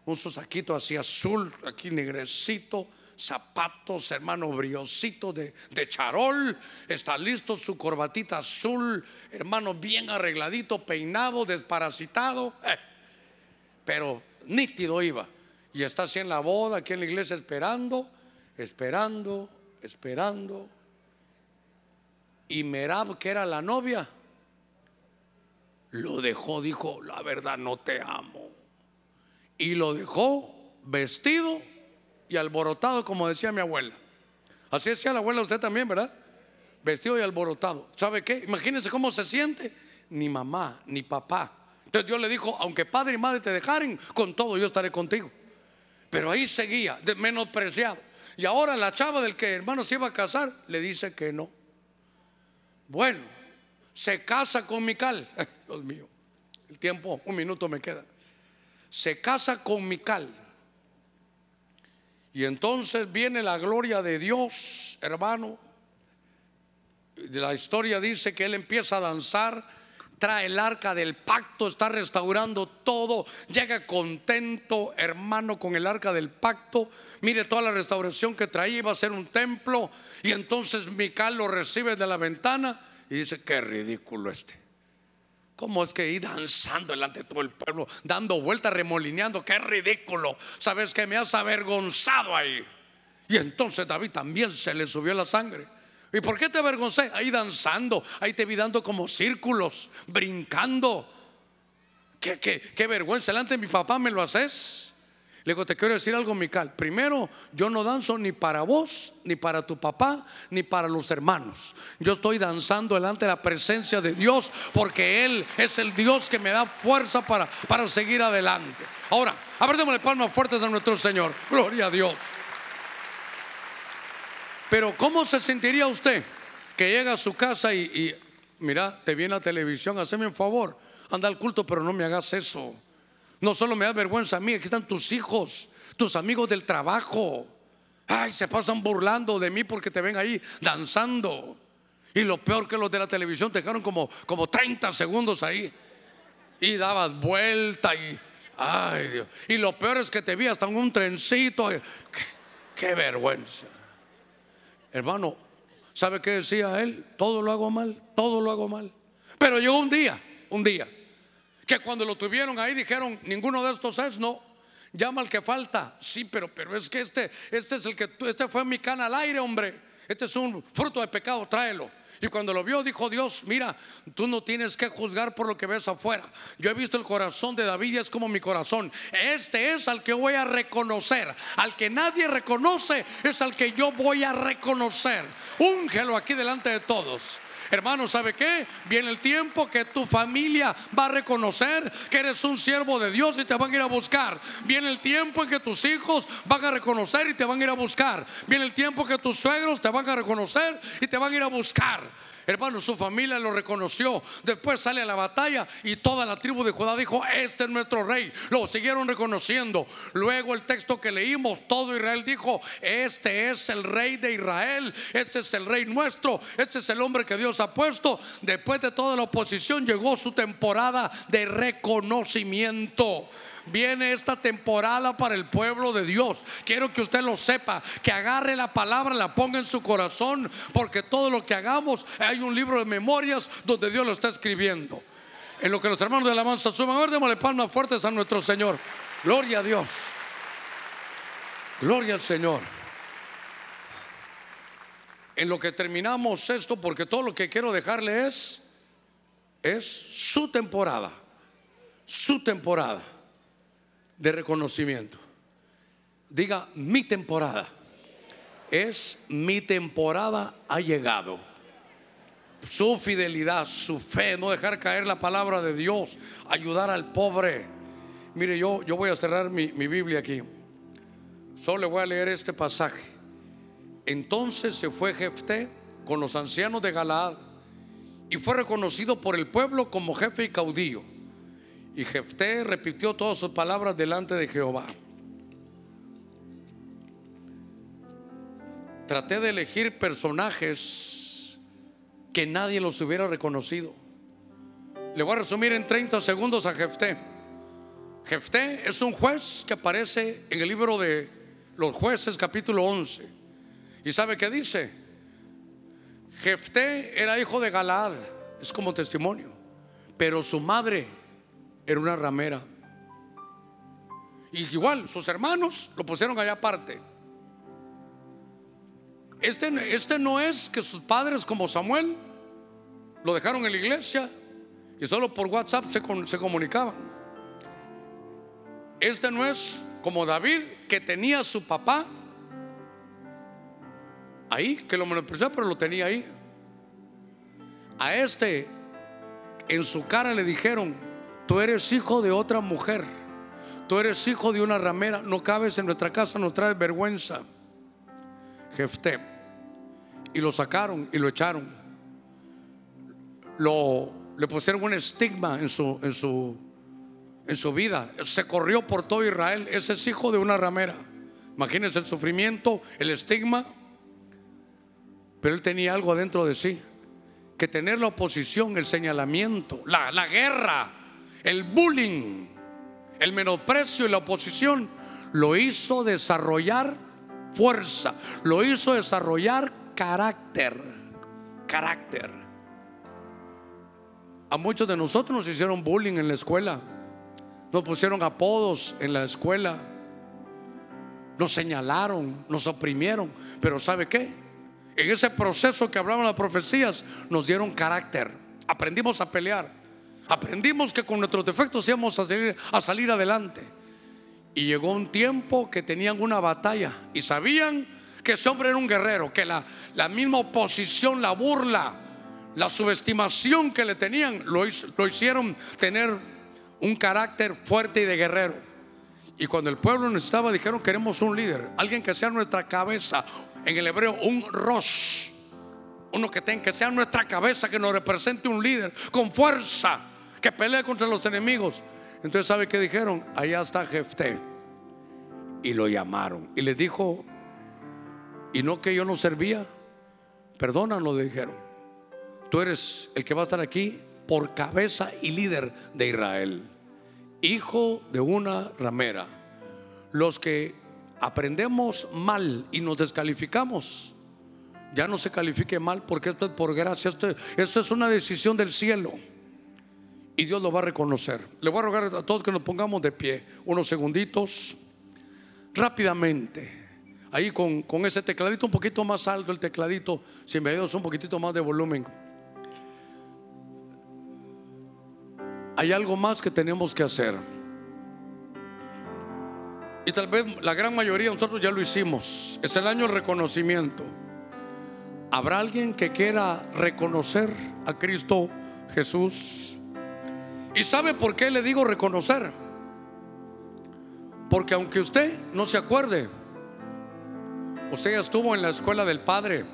un saquito así azul, aquí negrecito zapatos, hermano, briosito de, charol, está listo su corbatita azul, hermano, bien arregladito, peinado, desparasitado, eh, pero nítido iba. Y está así en la boda, aquí en la iglesia esperando, esperando, esperando. Y Merab, que era la novia, lo dejó, dijo, la verdad no te amo. Y lo dejó vestido y alborotado, como decía mi abuela. Así decía la abuela usted también, ¿verdad? Vestido y alborotado. ¿Sabe qué? Imagínense cómo se siente. Ni mamá, ni papá. Entonces Dios le dijo, aunque padre y madre te dejaren, con todo yo estaré contigo. Pero ahí seguía, menospreciado. Y ahora la chava del que hermano se iba a casar le dice que no. Bueno, se casa con Mical. Dios mío, el tiempo, un minuto me queda. Se casa con Mical. Y entonces viene la gloria de Dios, hermano. La historia dice que él empieza a danzar, trae el arca del pacto, está restaurando todo, llega contento, hermano, con el arca del pacto. Mire toda la restauración que traía, iba a ser un templo. Y entonces Mical lo recibe de la ventana y dice: Qué ridículo este. ¿Cómo es que ir danzando delante de todo el pueblo, dando vueltas, remolineando? ¡Qué ridículo! ¿Sabes que me has avergonzado ahí? Y entonces David también se le subió la sangre. ¿Y por qué te avergoncé? Ahí danzando, ahí te vi dando como círculos, brincando. ¿Qué, qué, qué vergüenza, delante de mi papá me lo haces. Le digo, te quiero decir algo, Mical. Primero, yo no danzo ni para vos, ni para tu papá, ni para los hermanos. Yo estoy danzando delante de la presencia de Dios porque Él es el Dios que me da fuerza para, para seguir adelante. Ahora, a ver, démosle palmas fuertes a nuestro Señor. Gloria a Dios. Pero, ¿cómo se sentiría usted que llega a su casa y, mira, te viene la televisión, hazme un favor, anda al culto, pero no me hagas eso? No solo me da vergüenza a mí, aquí están tus hijos, tus amigos del trabajo. Ay, se pasan burlando de mí porque te ven ahí danzando. Y lo peor que los de la televisión te dejaron como, como 30 segundos ahí. Y dabas vuelta y... Ay Dios. Y lo peor es que te vi hasta en un trencito. Qué vergüenza. Hermano, ¿sabe qué decía él? Todo lo hago mal, todo lo hago mal. Pero llegó un día, un día que cuando lo tuvieron ahí dijeron, ninguno de estos es, no. Llama al que falta. Sí, pero, pero es que este, este es el que, este fue mi cana al aire, hombre. Este es un fruto de pecado, tráelo. Y cuando lo vio, dijo Dios: Mira, tú no tienes que juzgar por lo que ves afuera. Yo he visto el corazón de David y es como mi corazón. Este es al que voy a reconocer. Al que nadie reconoce, es al que yo voy a reconocer. Úngelo aquí delante de todos. Hermano, ¿sabe qué? Viene el tiempo que tu familia va a reconocer que eres un siervo de Dios y te van a ir a buscar. Viene el tiempo en que tus hijos van a reconocer y te van a ir a buscar. Viene el tiempo que tus suegros te van a reconocer y te van a ir a buscar. Hermano, su familia lo reconoció. Después sale a la batalla y toda la tribu de Judá dijo, este es nuestro rey. Lo siguieron reconociendo. Luego el texto que leímos, todo Israel dijo, este es el rey de Israel. Este es el rey nuestro. Este es el hombre que Dios ha puesto. Después de toda la oposición llegó su temporada de reconocimiento. Viene esta temporada para el pueblo de Dios. Quiero que usted lo sepa, que agarre la palabra, la ponga en su corazón, porque todo lo que hagamos hay un libro de memorias donde Dios lo está escribiendo. En lo que los hermanos de alabanza suman, a ver, démosle palmas fuertes a nuestro Señor. Gloria a Dios. Gloria al Señor. En lo que terminamos esto, porque todo lo que quiero dejarle es, es su temporada. Su temporada de reconocimiento. Diga, mi temporada. Es mi temporada ha llegado. Su fidelidad, su fe, no dejar caer la palabra de Dios, ayudar al pobre. Mire, yo, yo voy a cerrar mi, mi Biblia aquí. Solo le voy a leer este pasaje. Entonces se fue Jefté con los ancianos de Galaad y fue reconocido por el pueblo como jefe y caudillo. Y Jefté repitió todas sus palabras delante de Jehová. Traté de elegir personajes que nadie los hubiera reconocido. Le voy a resumir en 30 segundos a Jefté. Jefté es un juez que aparece en el libro de los jueces capítulo 11. ¿Y sabe qué dice? Jefté era hijo de Galad, es como testimonio, pero su madre era una ramera. Y igual, sus hermanos lo pusieron allá aparte. Este, este no es que sus padres como Samuel lo dejaron en la iglesia y solo por WhatsApp se, se comunicaban. Este no es como David que tenía a su papá ahí, que lo menospreció, pero lo tenía ahí. A este en su cara le dijeron, Tú eres hijo de otra mujer. Tú eres hijo de una ramera. No cabes en nuestra casa, nos traes vergüenza. Jefté. Y lo sacaron y lo echaron. Lo, le pusieron un estigma en su, en, su, en su vida. Se corrió por todo Israel. Ese es hijo de una ramera. Imagínense el sufrimiento, el estigma. Pero él tenía algo adentro de sí. Que tener la oposición, el señalamiento, la, la guerra, el bullying, el menosprecio y la oposición, lo hizo desarrollar fuerza, lo hizo desarrollar carácter, carácter. A muchos de nosotros nos hicieron bullying en la escuela, nos pusieron apodos en la escuela, nos señalaron, nos oprimieron, pero ¿sabe qué? En ese proceso que hablaban las profecías, nos dieron carácter, aprendimos a pelear, aprendimos que con nuestros defectos íbamos a salir, a salir adelante. Y llegó un tiempo que tenían una batalla y sabían que ese hombre era un guerrero, que la, la misma oposición, la burla, la subestimación que le tenían, lo, lo hicieron tener un carácter fuerte y de guerrero. Y cuando el pueblo necesitaba, dijeron, queremos un líder, alguien que sea nuestra cabeza, en el hebreo, un rosh, uno que tenga, que sea nuestra cabeza, que nos represente un líder con fuerza, que pelee contra los enemigos. Entonces, ¿sabe qué dijeron? Allá está Jefté. Y lo llamaron. Y le dijo, y no que yo no servía, perdónalo, le dijeron. Tú eres el que va a estar aquí por cabeza y líder de Israel. Hijo de una ramera. Los que aprendemos mal y nos descalificamos, ya no se califique mal porque esto es por gracia, esto, esto es una decisión del cielo y Dios lo va a reconocer. Le voy a rogar a todos que nos pongamos de pie unos segunditos, rápidamente. Ahí con, con ese tecladito un poquito más alto, el tecladito, si me dio un poquitito más de volumen. Hay algo más que tenemos que hacer. Y tal vez la gran mayoría de nosotros ya lo hicimos. Es el año del reconocimiento. ¿Habrá alguien que quiera reconocer a Cristo Jesús? ¿Y sabe por qué le digo reconocer? Porque aunque usted no se acuerde, usted ya estuvo en la escuela del Padre.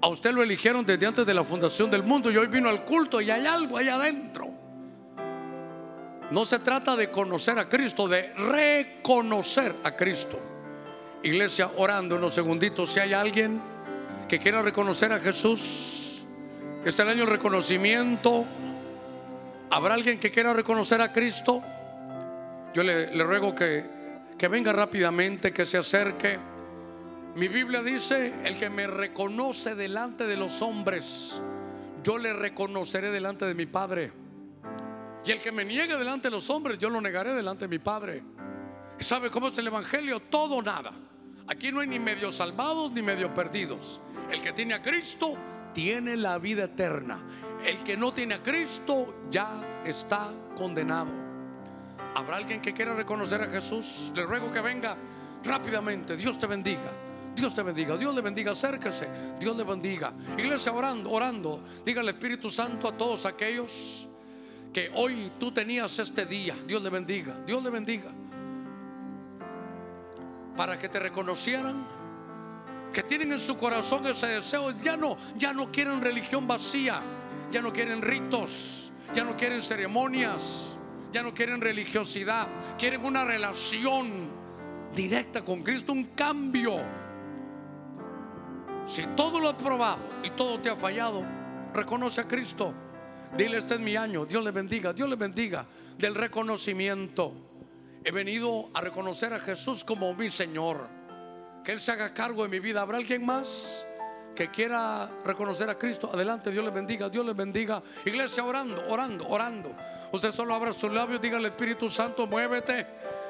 A usted lo eligieron desde antes de la fundación del mundo y hoy vino al culto y hay algo ahí adentro. No se trata de conocer a Cristo, de reconocer a Cristo. Iglesia, orando unos segunditos, si hay alguien que quiera reconocer a Jesús, este año reconocimiento ¿Habrá alguien que quiera reconocer a Cristo? Yo le, ruego que, que venga rápidamente, que se acerque. Mi Biblia dice, el que me reconoce delante de los hombres, yo le reconoceré delante de mi Padre. Y el que me niegue delante de los hombres, yo lo negaré delante de mi Padre. ¿Sabe cómo es el Evangelio? Todo nada. Aquí no hay ni medio salvados ni medio perdidos. El que tiene a Cristo tiene la vida eterna. El que no tiene a Cristo ya está condenado. ¿Habrá alguien que quiera reconocer a Jesús? Le ruego que venga rápidamente. Dios te bendiga. Dios te bendiga, Dios le bendiga, acérquese, Dios le bendiga. Iglesia orando, orando, diga al Espíritu Santo a todos aquellos que hoy tú tenías este día. Dios le bendiga, Dios le bendiga. Para que te reconocieran, que tienen en su corazón ese deseo, ya no, ya no quieren religión vacía ya no quieren ritos, ya no quieren ceremonias, ya no quieren religiosidad, quieren una relación directa con Cristo, un cambio. Si todo lo has probado y todo te ha fallado, reconoce a Cristo. Dile, este es mi año, Dios le bendiga, Dios le bendiga del reconocimiento. He venido a reconocer a Jesús como mi Señor. Que Él se haga cargo de mi vida. ¿Habrá alguien más? Que quiera reconocer a Cristo, adelante, Dios le bendiga, Dios le bendiga. Iglesia orando, orando, orando. Usted solo abra sus labios, diga al Espíritu Santo, muévete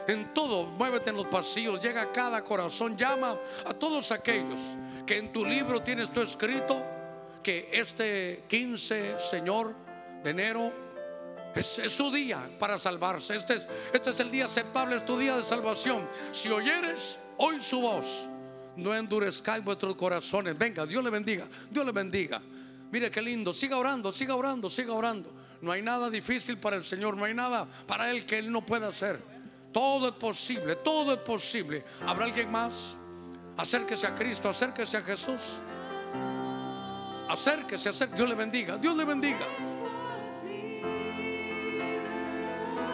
en todo, muévete en los pasillos, llega a cada corazón, llama a todos aquellos que en tu libro tienes tú escrito que este 15, Señor, de enero es, su día para salvarse. Este es, este es el día aceptable, es tu día de salvación. Si oyeres hoy su voz, no endurezcáis vuestros corazones. Venga, Dios le bendiga, Dios le bendiga. Mire qué lindo, siga orando, siga orando, siga orando. No hay nada difícil para el Señor, no hay nada para Él que Él no pueda hacer. Todo es posible, todo es posible. ¿Habrá alguien más? Acérquese a Cristo, acérquese a Jesús. Acérquese, acérquese. Dios le bendiga, Dios le bendiga.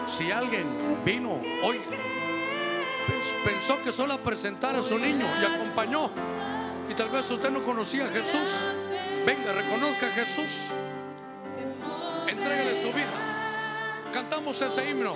Si alguien vino hoy, pensó que solo a presentar a su niño y acompañó, y tal vez usted no conocía a Jesús, venga, reconozca a Jesús, entrégale su vida. Cantamos ese himno.